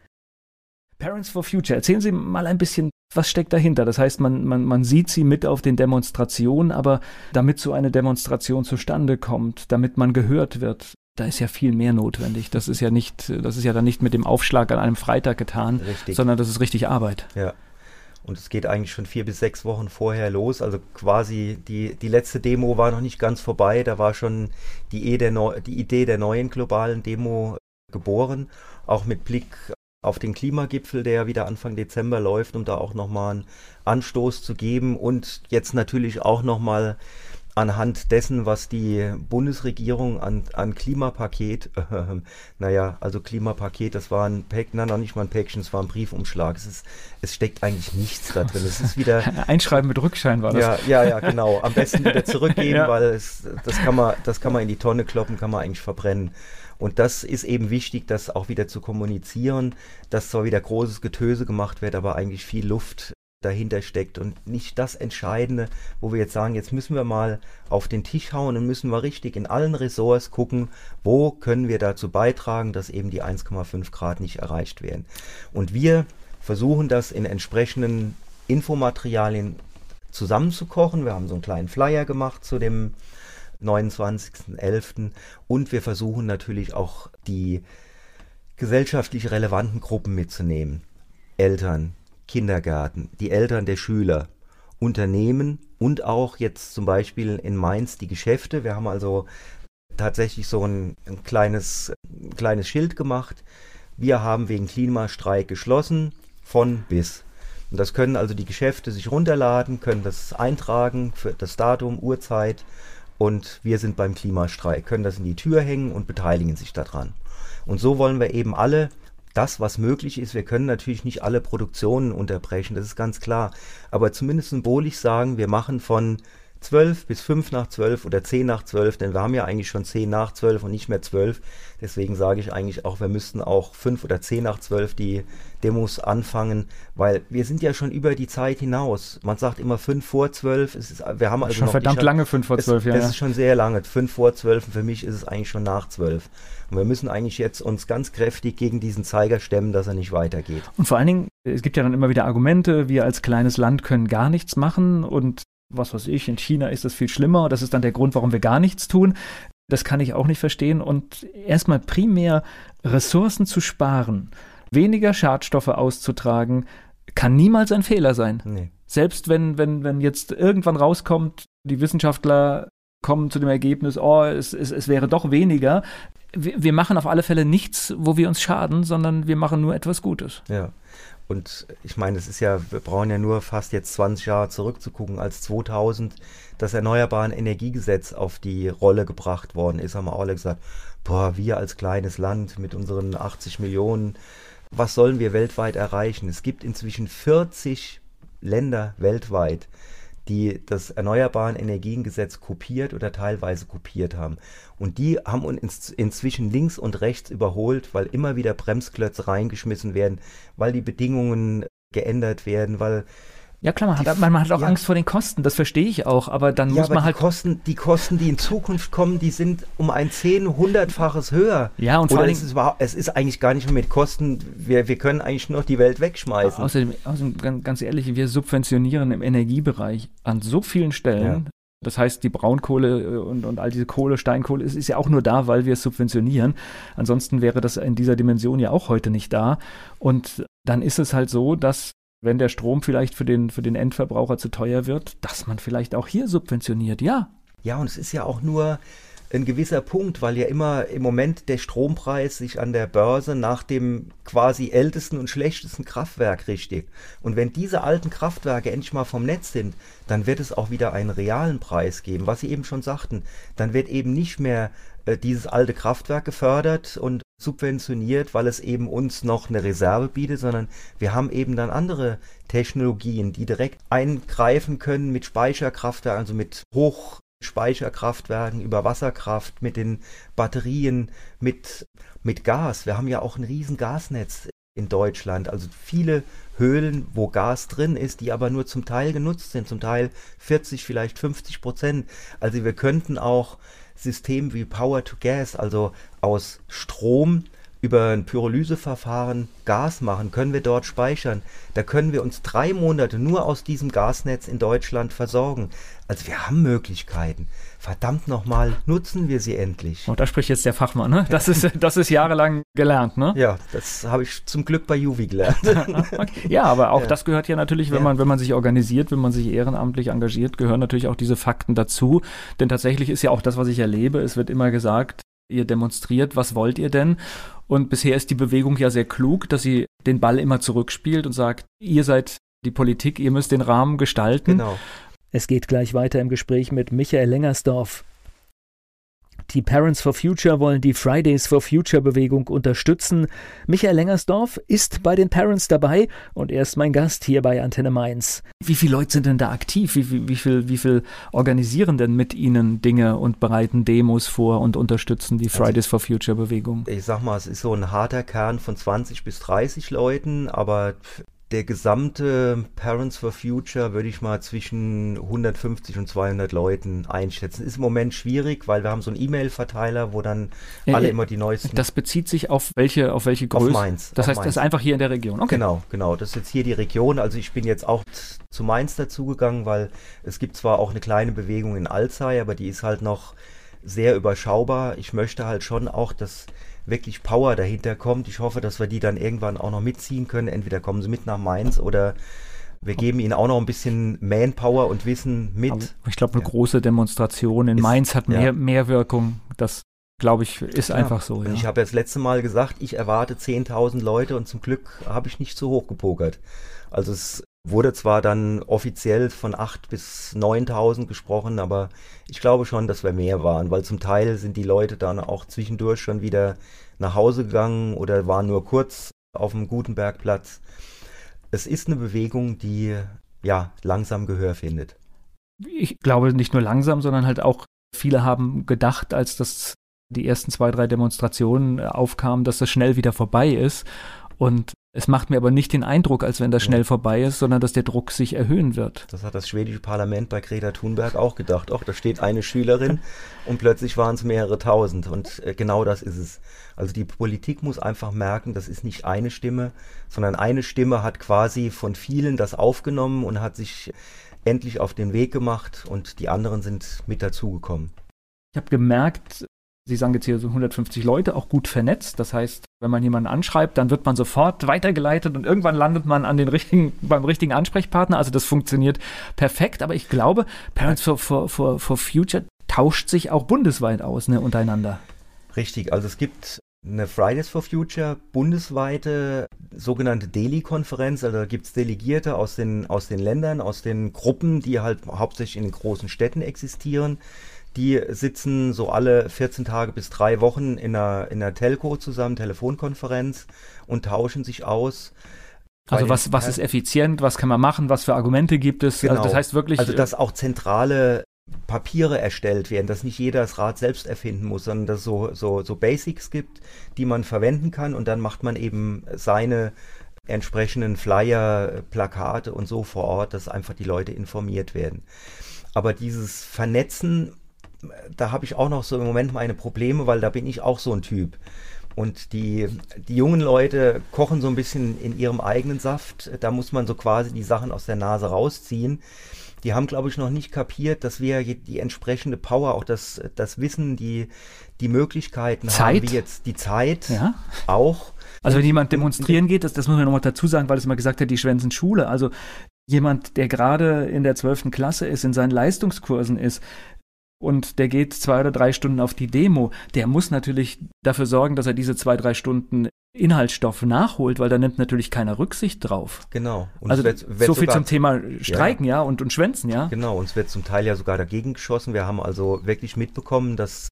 Parents for Future, erzählen Sie mal ein bisschen, was steckt dahinter? Das heißt, man, man, man sieht Sie mit auf den Demonstrationen, aber damit so eine Demonstration zustande kommt, damit man gehört wird, da ist ja viel mehr notwendig. Das ist ja nicht, das ist ja dann nicht mit dem Aufschlag an einem Freitag getan, richtig. sondern das ist richtig Arbeit. Ja. Und es geht eigentlich schon vier bis sechs Wochen vorher los. Also quasi die, die letzte Demo war noch nicht ganz vorbei. Da war schon die Idee der, Neu die Idee der neuen globalen Demo geboren. Auch mit Blick auf den Klimagipfel, der wieder Anfang Dezember läuft, um da auch nochmal einen Anstoß zu geben und jetzt natürlich auch nochmal anhand dessen, was die Bundesregierung an, an Klimapaket, äh, naja, also Klimapaket, das war ein Päckchen, nein, nicht mal ein Päckchen, es war ein Briefumschlag. Es, ist, es steckt eigentlich nichts da drin. Es ist wieder. Einschreiben mit Rückschein war das. Ja, ja, ja, genau. Am besten wieder zurückgeben, ja. weil es, das, kann man, das kann man in die Tonne kloppen, kann man eigentlich verbrennen. Und das ist eben wichtig, das auch wieder zu kommunizieren, dass zwar wieder großes Getöse gemacht wird, aber eigentlich viel Luft dahinter steckt und nicht das Entscheidende, wo wir jetzt sagen, jetzt müssen wir mal auf den Tisch hauen und müssen wir richtig in allen Ressorts gucken, wo können wir dazu beitragen, dass eben die 1,5 Grad nicht erreicht werden. Und wir versuchen das in entsprechenden Infomaterialien zusammenzukochen. Wir haben so einen kleinen Flyer gemacht zu dem 29.11. Und wir versuchen natürlich auch die gesellschaftlich relevanten Gruppen mitzunehmen. Eltern, Kindergärten, die Eltern der Schüler, Unternehmen und auch jetzt zum Beispiel in Mainz die Geschäfte. Wir haben also tatsächlich so ein, ein kleines, ein kleines Schild gemacht. Wir haben wegen Klimastreik geschlossen, von bis. Und das können also die Geschäfte sich runterladen, können das eintragen für das Datum, Uhrzeit und wir sind beim Klimastreik, können das in die Tür hängen und beteiligen sich daran. Und so wollen wir eben alle das, was möglich ist. Wir können natürlich nicht alle Produktionen unterbrechen, das ist ganz klar. Aber zumindest symbolisch sagen, wir machen von 12 bis 5 nach 12 oder 10 nach 12, denn wir haben ja eigentlich schon 10 nach 12 und nicht mehr 12. Deswegen sage ich eigentlich auch, wir müssten auch 5 oder 10 nach 12 die Demos anfangen, weil wir sind ja schon über die Zeit hinaus. Man sagt immer 5 vor 12. Es ist, wir haben also schon verdammt lange 5 vor 12, es, ja. Das ist schon sehr lange. 5 vor 12 und für mich ist es eigentlich schon nach 12. Und wir müssen eigentlich jetzt uns ganz kräftig gegen diesen Zeiger stemmen, dass er nicht weitergeht. Und vor allen Dingen, es gibt ja dann immer wieder Argumente, wir als kleines Land können gar nichts machen und was weiß ich, in China ist das viel schlimmer. Das ist dann der Grund, warum wir gar nichts tun. Das kann ich auch nicht verstehen. Und erstmal primär Ressourcen zu sparen, weniger Schadstoffe auszutragen, kann niemals ein Fehler sein. Nee. Selbst wenn, wenn, wenn jetzt irgendwann rauskommt, die Wissenschaftler kommen zu dem Ergebnis, oh, es, es, es wäre doch weniger. Wir, wir machen auf alle Fälle nichts, wo wir uns schaden, sondern wir machen nur etwas Gutes. Ja. Und ich meine, es ist ja, wir brauchen ja nur fast jetzt 20 Jahre zurückzugucken, als 2000 das Erneuerbaren Energiegesetz auf die Rolle gebracht worden ist, haben wir alle gesagt, boah, wir als kleines Land mit unseren 80 Millionen, was sollen wir weltweit erreichen? Es gibt inzwischen 40 Länder weltweit, die das Erneuerbaren Energiengesetz kopiert oder teilweise kopiert haben. Und die haben uns inzwischen links und rechts überholt, weil immer wieder Bremsklötze reingeschmissen werden, weil die Bedingungen geändert werden, weil ja klar, man hat, man, man hat auch ja. Angst vor den Kosten, das verstehe ich auch, aber dann ja, muss man halt... Die Kosten, die Kosten, die in Zukunft kommen, die sind um ein zehn, hundertfaches höher. Ja, und vor allem... Es ist, es ist eigentlich gar nicht mehr mit Kosten, wir, wir können eigentlich nur noch die Welt wegschmeißen. Außerdem, außerdem ganz ehrlich, wir subventionieren im Energiebereich an so vielen Stellen, ja. Das heißt, die Braunkohle äh, und, und all diese Kohle, Steinkohle, ist, ist ja auch nur da, weil wir es subventionieren. Ansonsten wäre das in dieser Dimension ja auch heute nicht da. Und dann ist es halt so, dass wenn der Strom vielleicht für den, für den Endverbraucher zu teuer wird, dass man vielleicht auch hier subventioniert, ja. Ja, und es ist ja auch nur ein gewisser Punkt, weil ja immer im Moment der Strompreis sich an der Börse nach dem quasi ältesten und schlechtesten Kraftwerk richtet. Und wenn diese alten Kraftwerke endlich mal vom Netz sind, dann wird es auch wieder einen realen Preis geben, was Sie eben schon sagten. Dann wird eben nicht mehr äh, dieses alte Kraftwerk gefördert und subventioniert, weil es eben uns noch eine Reserve bietet, sondern wir haben eben dann andere Technologien, die direkt eingreifen können mit Speicherkraftwerken, also mit hoch Speicherkraftwerken, über Wasserkraft, mit den Batterien, mit, mit Gas. Wir haben ja auch ein riesen Gasnetz in Deutschland. Also viele Höhlen, wo Gas drin ist, die aber nur zum Teil genutzt sind, zum Teil 40, vielleicht 50 Prozent. Also wir könnten auch Systeme wie Power to Gas, also aus Strom über ein Pyrolyseverfahren Gas machen, können wir dort speichern. Da können wir uns drei Monate nur aus diesem Gasnetz in Deutschland versorgen. Also wir haben Möglichkeiten. Verdammt nochmal, nutzen wir sie endlich. Und oh, da spricht jetzt der Fachmann, ne? Das ist, das ist jahrelang gelernt, ne? Ja, das habe ich zum Glück bei Juvi gelernt. ja, aber auch ja. das gehört ja natürlich, wenn ja. man, wenn man sich organisiert, wenn man sich ehrenamtlich engagiert, gehören natürlich auch diese Fakten dazu. Denn tatsächlich ist ja auch das, was ich erlebe, es wird immer gesagt, ihr demonstriert, was wollt ihr denn? Und bisher ist die Bewegung ja sehr klug, dass sie den Ball immer zurückspielt und sagt, ihr seid die Politik, ihr müsst den Rahmen gestalten. Genau. Es geht gleich weiter im Gespräch mit Michael Lengersdorf. Die Parents for Future wollen die Fridays for Future Bewegung unterstützen. Michael Lengersdorf ist bei den Parents dabei und er ist mein Gast hier bei Antenne Mainz. Wie viele Leute sind denn da aktiv? Wie, wie, wie, viel, wie viel organisieren denn mit Ihnen Dinge und bereiten Demos vor und unterstützen die also Fridays also, for Future Bewegung? Ich sag mal, es ist so ein harter Kern von 20 bis 30 Leuten, aber der gesamte Parents for Future würde ich mal zwischen 150 und 200 Leuten einschätzen. Ist im Moment schwierig, weil wir haben so einen E-Mail-Verteiler, wo dann äh, alle immer die neuesten. Das bezieht sich auf welche, auf welche Größe? Auf Mainz. Das auf heißt, Mainz. das ist einfach hier in der Region. Okay. Genau, genau. Das ist jetzt hier die Region. Also ich bin jetzt auch zu Mainz dazugegangen, weil es gibt zwar auch eine kleine Bewegung in Alzey, aber die ist halt noch sehr überschaubar. Ich möchte halt schon auch, dass wirklich Power dahinter kommt. Ich hoffe, dass wir die dann irgendwann auch noch mitziehen können. Entweder kommen sie mit nach Mainz oder wir geben ihnen auch noch ein bisschen Manpower und Wissen mit. Aber ich glaube, eine ja. große Demonstration in ist, Mainz hat mehr, ja. mehr Wirkung. Das, glaube ich, ist ja. einfach so. Ich habe ja das letzte Mal gesagt, ich erwarte 10.000 Leute und zum Glück habe ich nicht zu hoch gepokert. Also es wurde zwar dann offiziell von 8.000 bis 9.000 gesprochen, aber ich glaube schon, dass wir mehr waren, weil zum Teil sind die Leute dann auch zwischendurch schon wieder nach Hause gegangen oder waren nur kurz auf dem Gutenbergplatz. Es ist eine Bewegung, die ja langsam Gehör findet. Ich glaube nicht nur langsam, sondern halt auch viele haben gedacht, als das die ersten zwei, drei Demonstrationen aufkamen, dass das schnell wieder vorbei ist. Und es macht mir aber nicht den Eindruck, als wenn das schnell vorbei ist, sondern dass der Druck sich erhöhen wird. Das hat das schwedische Parlament bei Greta Thunberg auch gedacht. Ach, da steht eine Schülerin und plötzlich waren es mehrere tausend. Und äh, genau das ist es. Also die Politik muss einfach merken, das ist nicht eine Stimme, sondern eine Stimme hat quasi von vielen das aufgenommen und hat sich endlich auf den Weg gemacht und die anderen sind mit dazugekommen. Ich habe gemerkt, Sie sagen jetzt hier so 150 Leute, auch gut vernetzt. Das heißt, wenn man jemanden anschreibt, dann wird man sofort weitergeleitet und irgendwann landet man an den richtigen, beim richtigen Ansprechpartner. Also das funktioniert perfekt. Aber ich glaube, Parents for, for, for, for Future tauscht sich auch bundesweit aus, ne, untereinander. Richtig. Also es gibt eine Fridays for Future bundesweite sogenannte Delhi-Konferenz. Also da gibt es Delegierte aus den, aus den Ländern, aus den Gruppen, die halt hauptsächlich in den großen Städten existieren die sitzen so alle 14 Tage bis drei Wochen in einer, in einer Telco zusammen, Telefonkonferenz und tauschen sich aus. Also was, was ist effizient, was kann man machen, was für Argumente gibt es? Genau. Also das heißt wirklich. Also dass auch zentrale Papiere erstellt werden, dass nicht jeder das Rad selbst erfinden muss, sondern dass es so, so, so Basics gibt, die man verwenden kann und dann macht man eben seine entsprechenden Flyer, Plakate und so vor Ort, dass einfach die Leute informiert werden. Aber dieses Vernetzen da habe ich auch noch so im Moment meine Probleme, weil da bin ich auch so ein Typ. Und die, die jungen Leute kochen so ein bisschen in ihrem eigenen Saft. Da muss man so quasi die Sachen aus der Nase rausziehen. Die haben, glaube ich, noch nicht kapiert, dass wir die entsprechende Power, auch das, das Wissen, die, die Möglichkeiten Zeit? haben, wie jetzt die Zeit ja. auch. Also wenn jemand demonstrieren geht, das, das muss man nochmal dazu sagen, weil es immer gesagt hat, die schwänzen Schule. Also jemand, der gerade in der 12. Klasse ist, in seinen Leistungskursen ist, und der geht zwei oder drei Stunden auf die Demo, der muss natürlich dafür sorgen, dass er diese zwei, drei Stunden Inhaltsstoff nachholt, weil da nimmt natürlich keiner Rücksicht drauf. Genau. Und also wird, wird so viel zum Thema Streiken, ja. ja, und, und Schwänzen, ja. Genau, uns wird zum Teil ja sogar dagegen geschossen. Wir haben also wirklich mitbekommen, dass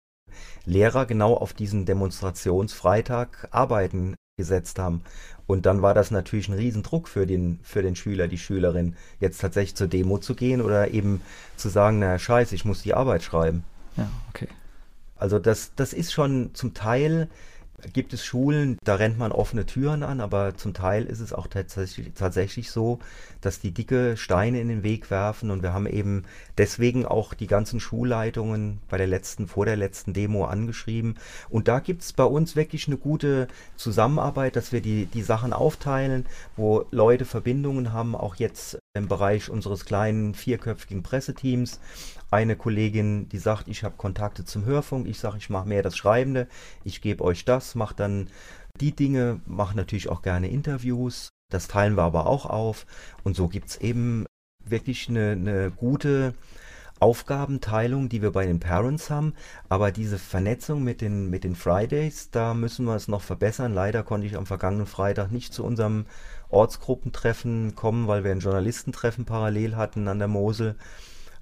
Lehrer genau auf diesen Demonstrationsfreitag arbeiten gesetzt haben. Und dann war das natürlich ein Riesendruck für den, für den Schüler, die Schülerin, jetzt tatsächlich zur Demo zu gehen oder eben zu sagen, na scheiße, ich muss die Arbeit schreiben. Ja, okay. Also das, das ist schon zum Teil gibt es Schulen, da rennt man offene Türen an, aber zum Teil ist es auch tatsächlich, tatsächlich so, dass die dicke Steine in den Weg werfen und wir haben eben deswegen auch die ganzen Schulleitungen bei der letzten, vor der letzten Demo angeschrieben. Und da gibt es bei uns wirklich eine gute Zusammenarbeit, dass wir die, die Sachen aufteilen, wo Leute Verbindungen haben, auch jetzt im Bereich unseres kleinen vierköpfigen Presseteams eine Kollegin, die sagt, ich habe Kontakte zum Hörfunk, ich sage, ich mache mehr das Schreibende, ich gebe euch das, mache dann die Dinge, mache natürlich auch gerne Interviews, das teilen wir aber auch auf. Und so gibt es eben wirklich eine, eine gute Aufgabenteilung, die wir bei den Parents haben, aber diese Vernetzung mit den, mit den Fridays, da müssen wir es noch verbessern. Leider konnte ich am vergangenen Freitag nicht zu unserem Ortsgruppentreffen kommen, weil wir ein Journalistentreffen parallel hatten an der Mosel.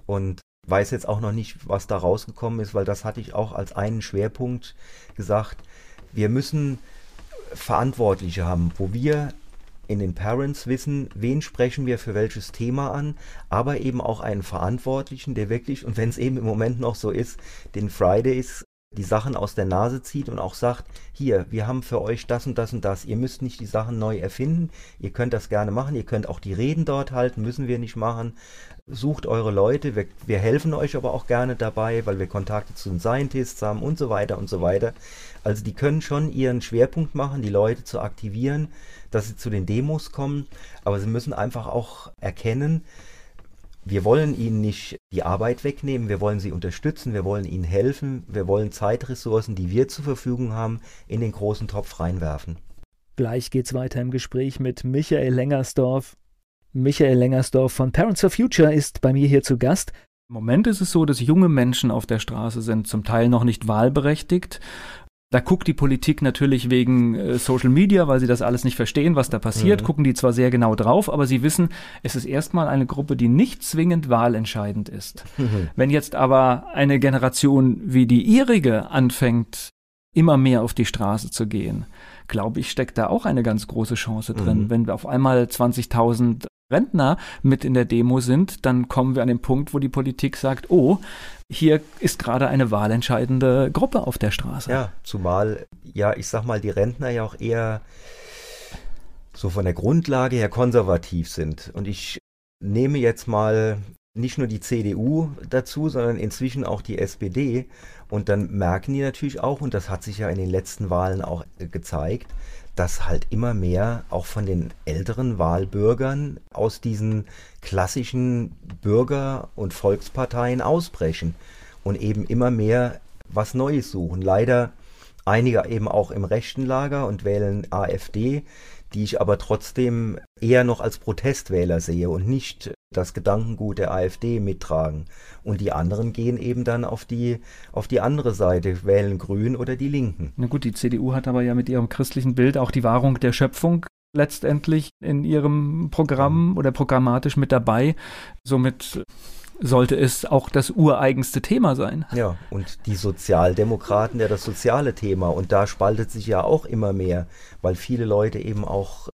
Und weiß jetzt auch noch nicht, was da rausgekommen ist, weil das hatte ich auch als einen Schwerpunkt gesagt. Wir müssen Verantwortliche haben, wo wir in den Parents wissen, wen sprechen wir für welches Thema an, aber eben auch einen Verantwortlichen, der wirklich, und wenn es eben im Moment noch so ist, den Fridays die Sachen aus der Nase zieht und auch sagt, hier, wir haben für euch das und das und das. Ihr müsst nicht die Sachen neu erfinden. Ihr könnt das gerne machen. Ihr könnt auch die Reden dort halten, müssen wir nicht machen. Sucht eure Leute. Wir, wir helfen euch aber auch gerne dabei, weil wir Kontakte zu den Scientists haben und so weiter und so weiter. Also die können schon ihren Schwerpunkt machen, die Leute zu aktivieren, dass sie zu den Demos kommen. Aber sie müssen einfach auch erkennen, wir wollen ihnen nicht die Arbeit wegnehmen, wir wollen sie unterstützen, wir wollen ihnen helfen, wir wollen Zeitressourcen, die wir zur Verfügung haben, in den großen Topf reinwerfen. Gleich geht's weiter im Gespräch mit Michael Lengersdorf. Michael Lengersdorf von Parents for Future ist bei mir hier zu Gast. Im Moment ist es so, dass junge Menschen auf der Straße sind, zum Teil noch nicht wahlberechtigt da guckt die Politik natürlich wegen äh, Social Media, weil sie das alles nicht verstehen, was da passiert, mhm. gucken die zwar sehr genau drauf, aber sie wissen, es ist erstmal eine Gruppe, die nicht zwingend wahlentscheidend ist. Mhm. Wenn jetzt aber eine Generation wie die ihrige anfängt, immer mehr auf die Straße zu gehen, glaube ich, steckt da auch eine ganz große Chance drin. Mhm. Wenn auf einmal 20.000 Rentner mit in der Demo sind, dann kommen wir an den Punkt, wo die Politik sagt, oh, hier ist gerade eine wahlentscheidende Gruppe auf der Straße. Ja, zumal, ja, ich sag mal, die Rentner ja auch eher so von der Grundlage her konservativ sind. Und ich nehme jetzt mal nicht nur die CDU dazu, sondern inzwischen auch die SPD. Und dann merken die natürlich auch, und das hat sich ja in den letzten Wahlen auch gezeigt, dass halt immer mehr auch von den älteren Wahlbürgern aus diesen klassischen Bürger- und Volksparteien ausbrechen und eben immer mehr was Neues suchen. Leider einige eben auch im rechten Lager und wählen AfD, die ich aber trotzdem eher noch als Protestwähler sehe und nicht das Gedankengut der AfD mittragen. Und die anderen gehen eben dann auf die, auf die andere Seite, wählen Grün oder die Linken. Na gut, die CDU hat aber ja mit ihrem christlichen Bild auch die Wahrung der Schöpfung letztendlich in ihrem Programm mhm. oder programmatisch mit dabei. Somit sollte es auch das ureigenste Thema sein. Ja, und die Sozialdemokraten ja das soziale Thema. Und da spaltet sich ja auch immer mehr, weil viele Leute eben auch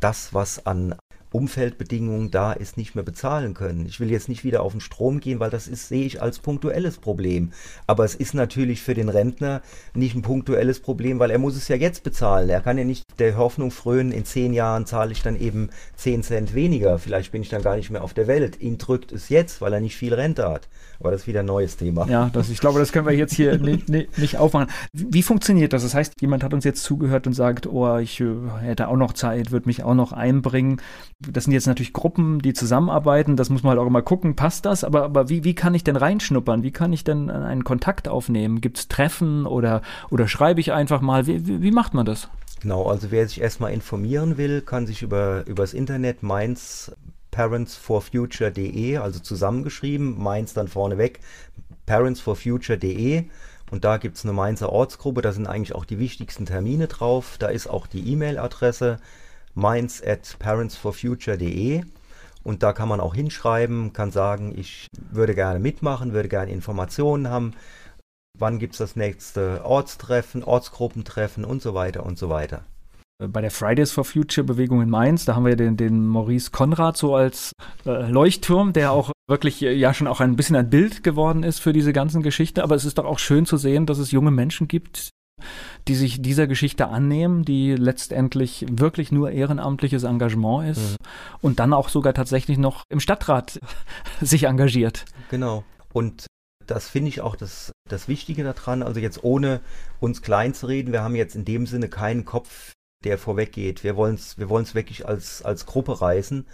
das, was an Umfeldbedingungen da ist, nicht mehr bezahlen können. Ich will jetzt nicht wieder auf den Strom gehen, weil das ist, sehe ich als punktuelles Problem. Aber es ist natürlich für den Rentner nicht ein punktuelles Problem, weil er muss es ja jetzt bezahlen. Er kann ja nicht der Hoffnung frönen, in zehn Jahren zahle ich dann eben zehn Cent weniger. Vielleicht bin ich dann gar nicht mehr auf der Welt. Ihn drückt es jetzt, weil er nicht viel Rente hat. Aber das ist wieder ein neues Thema. Ja, das, ich glaube, das können wir jetzt hier nicht, nicht, aufmachen. Wie funktioniert das? Das heißt, jemand hat uns jetzt zugehört und sagt, oh, ich äh, hätte auch noch Zeit, würde mich auch noch einbringen das sind jetzt natürlich Gruppen, die zusammenarbeiten, das muss man halt auch immer gucken, passt das, aber, aber wie, wie kann ich denn reinschnuppern? Wie kann ich denn einen Kontakt aufnehmen? Gibt es Treffen oder, oder schreibe ich einfach mal? Wie, wie, wie macht man das? Genau, also wer sich erstmal informieren will, kann sich über übers Internet Mainz parentsforfuture.de, also zusammengeschrieben, Mainz dann vorneweg, parentsforfuture.de und da gibt es eine Mainzer Ortsgruppe, da sind eigentlich auch die wichtigsten Termine drauf, da ist auch die E-Mail-Adresse minds at parentsforfuture.de und da kann man auch hinschreiben, kann sagen, ich würde gerne mitmachen, würde gerne Informationen haben, wann gibt es das nächste Ortstreffen, Ortsgruppentreffen und so weiter und so weiter. Bei der Fridays for Future Bewegung in Mainz, da haben wir den, den Maurice Konrad so als äh, Leuchtturm, der auch wirklich äh, ja schon auch ein bisschen ein Bild geworden ist für diese ganzen Geschichte. Aber es ist doch auch schön zu sehen, dass es junge Menschen gibt, die sich dieser Geschichte annehmen, die letztendlich wirklich nur ehrenamtliches Engagement ist mhm. und dann auch sogar tatsächlich noch im Stadtrat sich engagiert. Genau. Und das finde ich auch das, das Wichtige daran. Also jetzt ohne uns klein zu reden, wir haben jetzt in dem Sinne keinen Kopf, der vorweggeht. Wir wollen es wir wirklich als, als Gruppe reißen.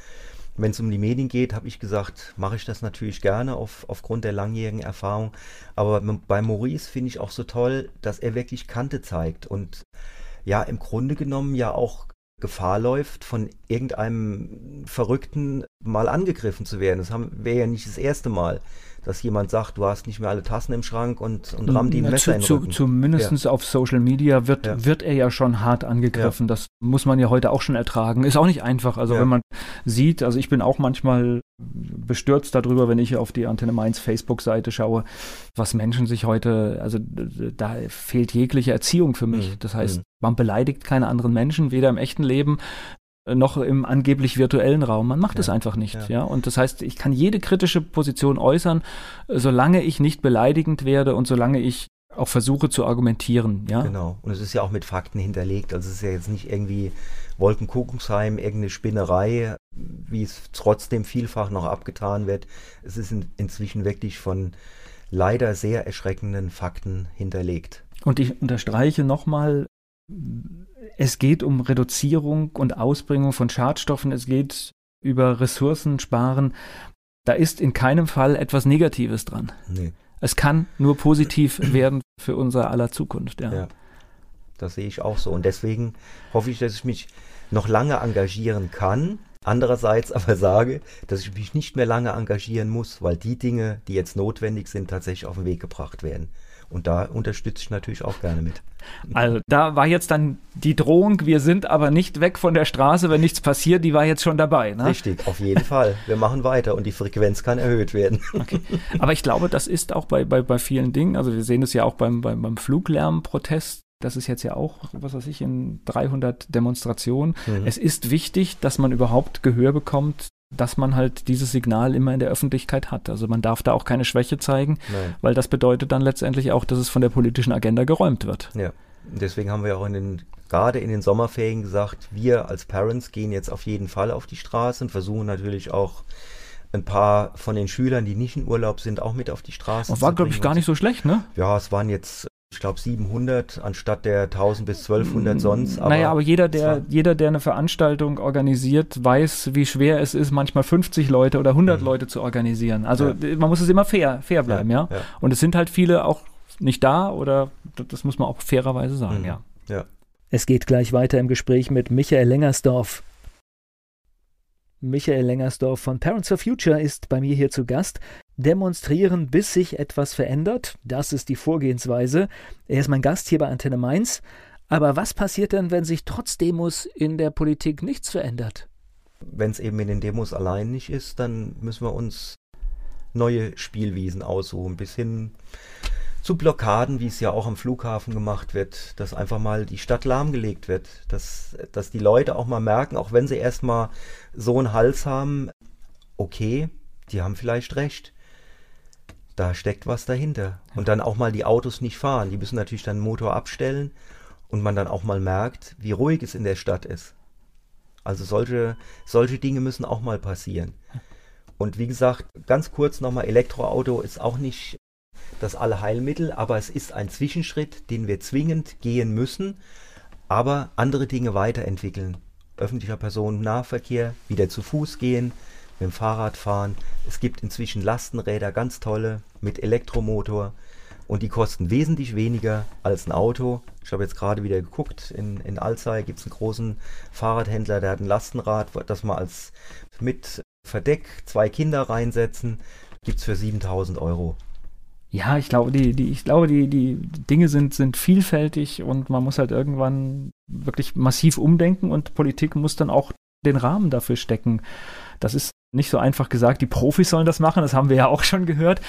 Wenn es um die Medien geht, habe ich gesagt, mache ich das natürlich gerne auf, aufgrund der langjährigen Erfahrung. Aber bei Maurice finde ich auch so toll, dass er wirklich Kante zeigt und ja, im Grunde genommen ja auch Gefahr läuft, von irgendeinem Verrückten mal angegriffen zu werden. Das wäre ja nicht das erste Mal dass jemand sagt, du hast nicht mehr alle Tassen im Schrank und, und rammt ihm Messer zu, in den zu, Zumindest ja. auf Social Media wird, ja. wird er ja schon hart angegriffen. Ja. Das muss man ja heute auch schon ertragen. Ist auch nicht einfach. Also wenn man sieht, also ich bin auch manchmal bestürzt darüber, wenn ich auf die Antenne Mainz Facebook-Seite schaue, was Menschen sich heute, also da fehlt jegliche Erziehung für mich. Mhm. Das heißt, mhm. man beleidigt keine anderen Menschen, weder im echten Leben noch im angeblich virtuellen Raum. Man macht es einfach nicht. Ja. ja. Und das heißt, ich kann jede kritische Position äußern, solange ich nicht beleidigend werde und solange ich auch versuche zu argumentieren. Ja? Genau. Und es ist ja auch mit Fakten hinterlegt. Also es ist ja jetzt nicht irgendwie Wolkenkuckucksheim, irgendeine Spinnerei, wie es trotzdem vielfach noch abgetan wird. Es ist in, inzwischen wirklich von leider sehr erschreckenden Fakten hinterlegt. Und ich unterstreiche nochmal, es geht um Reduzierung und Ausbringung von Schadstoffen, es geht über Ressourcen sparen. Da ist in keinem Fall etwas Negatives dran. Nee. Es kann nur positiv werden für unser aller Zukunft. Ja. ja, das sehe ich auch so. Und deswegen hoffe ich, dass ich mich noch lange engagieren kann. Andererseits aber sage, dass ich mich nicht mehr lange engagieren muss, weil die Dinge, die jetzt notwendig sind, tatsächlich auf den Weg gebracht werden. Und da unterstütze ich natürlich auch gerne mit. Also da war jetzt dann die Drohung, wir sind aber nicht weg von der Straße, wenn nichts passiert, die war jetzt schon dabei. Ne? Richtig, auf jeden Fall. Wir machen weiter und die Frequenz kann erhöht werden. Okay. Aber ich glaube, das ist auch bei, bei, bei vielen Dingen, also wir sehen es ja auch beim, beim, beim Fluglärmprotest, das ist jetzt ja auch, was weiß ich, in 300 Demonstrationen. Mhm. Es ist wichtig, dass man überhaupt Gehör bekommt, dass man halt dieses Signal immer in der Öffentlichkeit hat. Also man darf da auch keine Schwäche zeigen, Nein. weil das bedeutet dann letztendlich auch, dass es von der politischen Agenda geräumt wird. Ja, deswegen haben wir auch in den, gerade in den Sommerferien gesagt, wir als Parents gehen jetzt auf jeden Fall auf die Straße und versuchen natürlich auch ein paar von den Schülern, die nicht in Urlaub sind, auch mit auf die Straße. Und war, glaube ich, gar nicht so schlecht, ne? Ja, es waren jetzt ich glaube 700 anstatt der 1000 bis 1200 sonst. Aber naja, aber jeder der, jeder, der eine Veranstaltung organisiert, weiß, wie schwer es ist, manchmal 50 Leute oder 100 mhm. Leute zu organisieren. Also ja. man muss es immer fair, fair bleiben, ja, ja? ja, Und es sind halt viele auch nicht da oder das muss man auch fairerweise sagen, mhm. ja. ja. Es geht gleich weiter im Gespräch mit Michael Lengersdorf. Michael Lengersdorf von Parents for Future ist bei mir hier zu Gast. Demonstrieren, bis sich etwas verändert, das ist die Vorgehensweise. Er ist mein Gast hier bei Antenne Mainz. Aber was passiert denn, wenn sich trotz Demos in der Politik nichts verändert? Wenn es eben in den Demos allein nicht ist, dann müssen wir uns neue Spielwiesen aussuchen, bis hin zu Blockaden, wie es ja auch am Flughafen gemacht wird, dass einfach mal die Stadt lahmgelegt wird, dass, dass die Leute auch mal merken, auch wenn sie erstmal so einen Hals haben, okay, die haben vielleicht recht. Da steckt was dahinter. Und dann auch mal die Autos nicht fahren. Die müssen natürlich dann den Motor abstellen und man dann auch mal merkt, wie ruhig es in der Stadt ist. Also solche, solche Dinge müssen auch mal passieren. Und wie gesagt, ganz kurz nochmal, Elektroauto ist auch nicht das Allheilmittel, aber es ist ein Zwischenschritt, den wir zwingend gehen müssen, aber andere Dinge weiterentwickeln. Öffentlicher Personennahverkehr, wieder zu Fuß gehen, mit dem Fahrrad fahren. Es gibt inzwischen Lastenräder, ganz tolle, mit Elektromotor und die kosten wesentlich weniger als ein Auto. Ich habe jetzt gerade wieder geguckt, in, in Alzey gibt es einen großen Fahrradhändler, der hat ein Lastenrad, das man als mit Verdeck zwei Kinder reinsetzen, gibt es für 7000 Euro ja, ich glaube, die, die, ich glaube, die, die Dinge sind, sind vielfältig und man muss halt irgendwann wirklich massiv umdenken und Politik muss dann auch den Rahmen dafür stecken. Das ist nicht so einfach gesagt, die Profis sollen das machen, das haben wir ja auch schon gehört.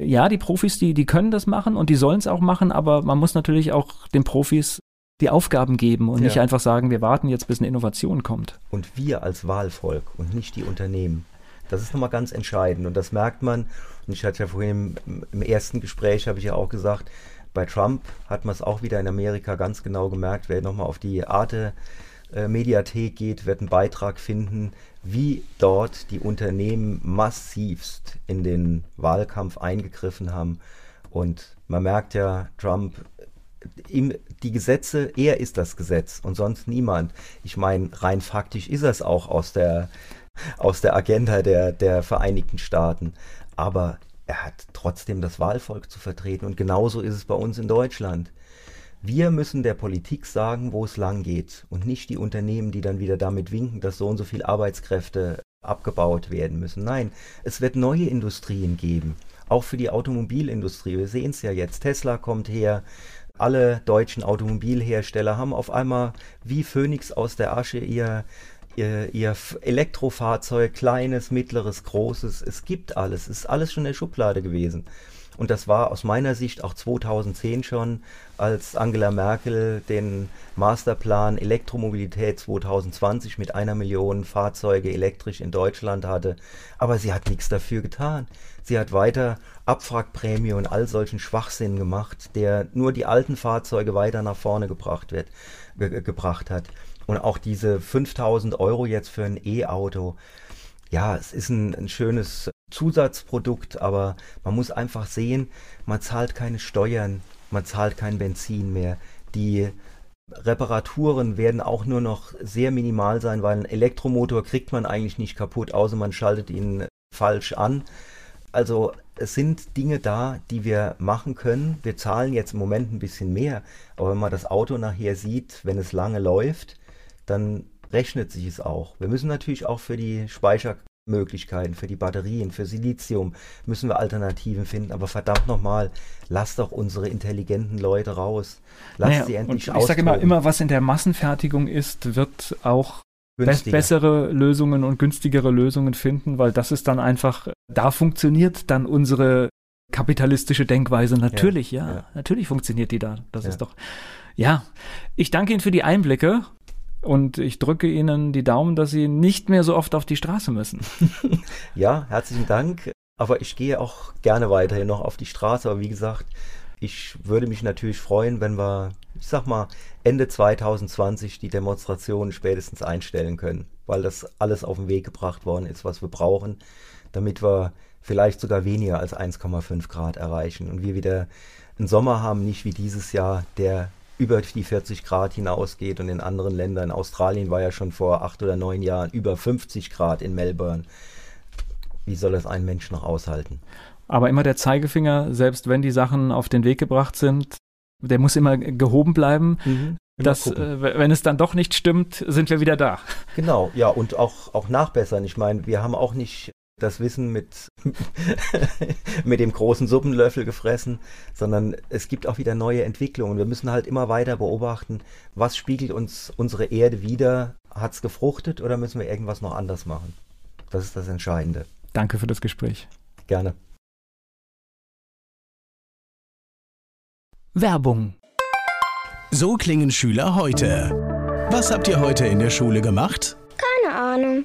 Ja, die Profis, die, die können das machen und die sollen es auch machen, aber man muss natürlich auch den Profis die Aufgaben geben und ja. nicht einfach sagen, wir warten jetzt, bis eine Innovation kommt. Und wir als Wahlvolk und nicht die Unternehmen. Das ist nochmal ganz entscheidend und das merkt man. Und ich hatte ja vorhin im, im ersten Gespräch, habe ich ja auch gesagt, bei Trump hat man es auch wieder in Amerika ganz genau gemerkt. Wer nochmal auf die Arte äh, Mediathek geht, wird einen Beitrag finden, wie dort die Unternehmen massivst in den Wahlkampf eingegriffen haben. Und man merkt ja, Trump, ihm, die Gesetze, er ist das Gesetz und sonst niemand. Ich meine, rein faktisch ist es auch aus der, aus der Agenda der, der Vereinigten Staaten. Aber er hat trotzdem das Wahlvolk zu vertreten und genauso ist es bei uns in Deutschland. Wir müssen der Politik sagen, wo es lang geht und nicht die Unternehmen, die dann wieder damit winken, dass so und so viele Arbeitskräfte abgebaut werden müssen. Nein, es wird neue Industrien geben, auch für die Automobilindustrie. Wir sehen es ja jetzt. Tesla kommt her. Alle deutschen Automobilhersteller haben auf einmal wie Phönix aus der Asche ihr, ihr, ihr Elektrofahrzeug, kleines, mittleres, großes. Es gibt alles. Es ist alles schon in der Schublade gewesen. Und das war aus meiner Sicht auch 2010 schon, als Angela Merkel den Masterplan Elektromobilität 2020 mit einer Million Fahrzeuge elektrisch in Deutschland hatte. Aber sie hat nichts dafür getan. Sie hat weiter Abwrackprämie und all solchen Schwachsinn gemacht, der nur die alten Fahrzeuge weiter nach vorne gebracht wird, ge gebracht hat. Und auch diese 5000 Euro jetzt für ein E-Auto. Ja, es ist ein, ein schönes Zusatzprodukt, aber man muss einfach sehen, man zahlt keine Steuern, man zahlt kein Benzin mehr. Die Reparaturen werden auch nur noch sehr minimal sein, weil ein Elektromotor kriegt man eigentlich nicht kaputt, außer man schaltet ihn falsch an. Also es sind Dinge da, die wir machen können. Wir zahlen jetzt im Moment ein bisschen mehr, aber wenn man das Auto nachher sieht, wenn es lange läuft, dann rechnet sich es auch. Wir müssen natürlich auch für die Speicher Möglichkeiten, für die Batterien, für Silizium müssen wir Alternativen finden. Aber verdammt nochmal, lasst doch unsere intelligenten Leute raus. Lasst naja, sie endlich aus. Ich sage immer, immer, was in der Massenfertigung ist, wird auch Günstiger. bessere Lösungen und günstigere Lösungen finden, weil das ist dann einfach, da funktioniert dann unsere kapitalistische Denkweise. Natürlich, ja, ja, ja. natürlich funktioniert die da. Das ja. ist doch, ja. Ich danke Ihnen für die Einblicke und ich drücke Ihnen die Daumen, dass Sie nicht mehr so oft auf die Straße müssen. ja, herzlichen Dank. Aber ich gehe auch gerne weiterhin noch auf die Straße. Aber wie gesagt, ich würde mich natürlich freuen, wenn wir, ich sag mal, Ende 2020 die Demonstrationen spätestens einstellen können, weil das alles auf den Weg gebracht worden ist, was wir brauchen, damit wir vielleicht sogar weniger als 1,5 Grad erreichen und wir wieder einen Sommer haben, nicht wie dieses Jahr, der über die 40 Grad hinausgeht und in anderen Ländern, Australien war ja schon vor acht oder neun Jahren über 50 Grad in Melbourne. Wie soll das ein Mensch noch aushalten? Aber immer der Zeigefinger, selbst wenn die Sachen auf den Weg gebracht sind, der muss immer gehoben bleiben. Mhm. Dass, äh, wenn es dann doch nicht stimmt, sind wir wieder da. Genau, ja, und auch, auch nachbessern. Ich meine, wir haben auch nicht das Wissen mit, mit dem großen Suppenlöffel gefressen, sondern es gibt auch wieder neue Entwicklungen. Wir müssen halt immer weiter beobachten, was spiegelt uns unsere Erde wieder? Hat es gefruchtet oder müssen wir irgendwas noch anders machen? Das ist das Entscheidende. Danke für das Gespräch. Gerne. Werbung. So klingen Schüler heute. Was habt ihr heute in der Schule gemacht? Keine Ahnung.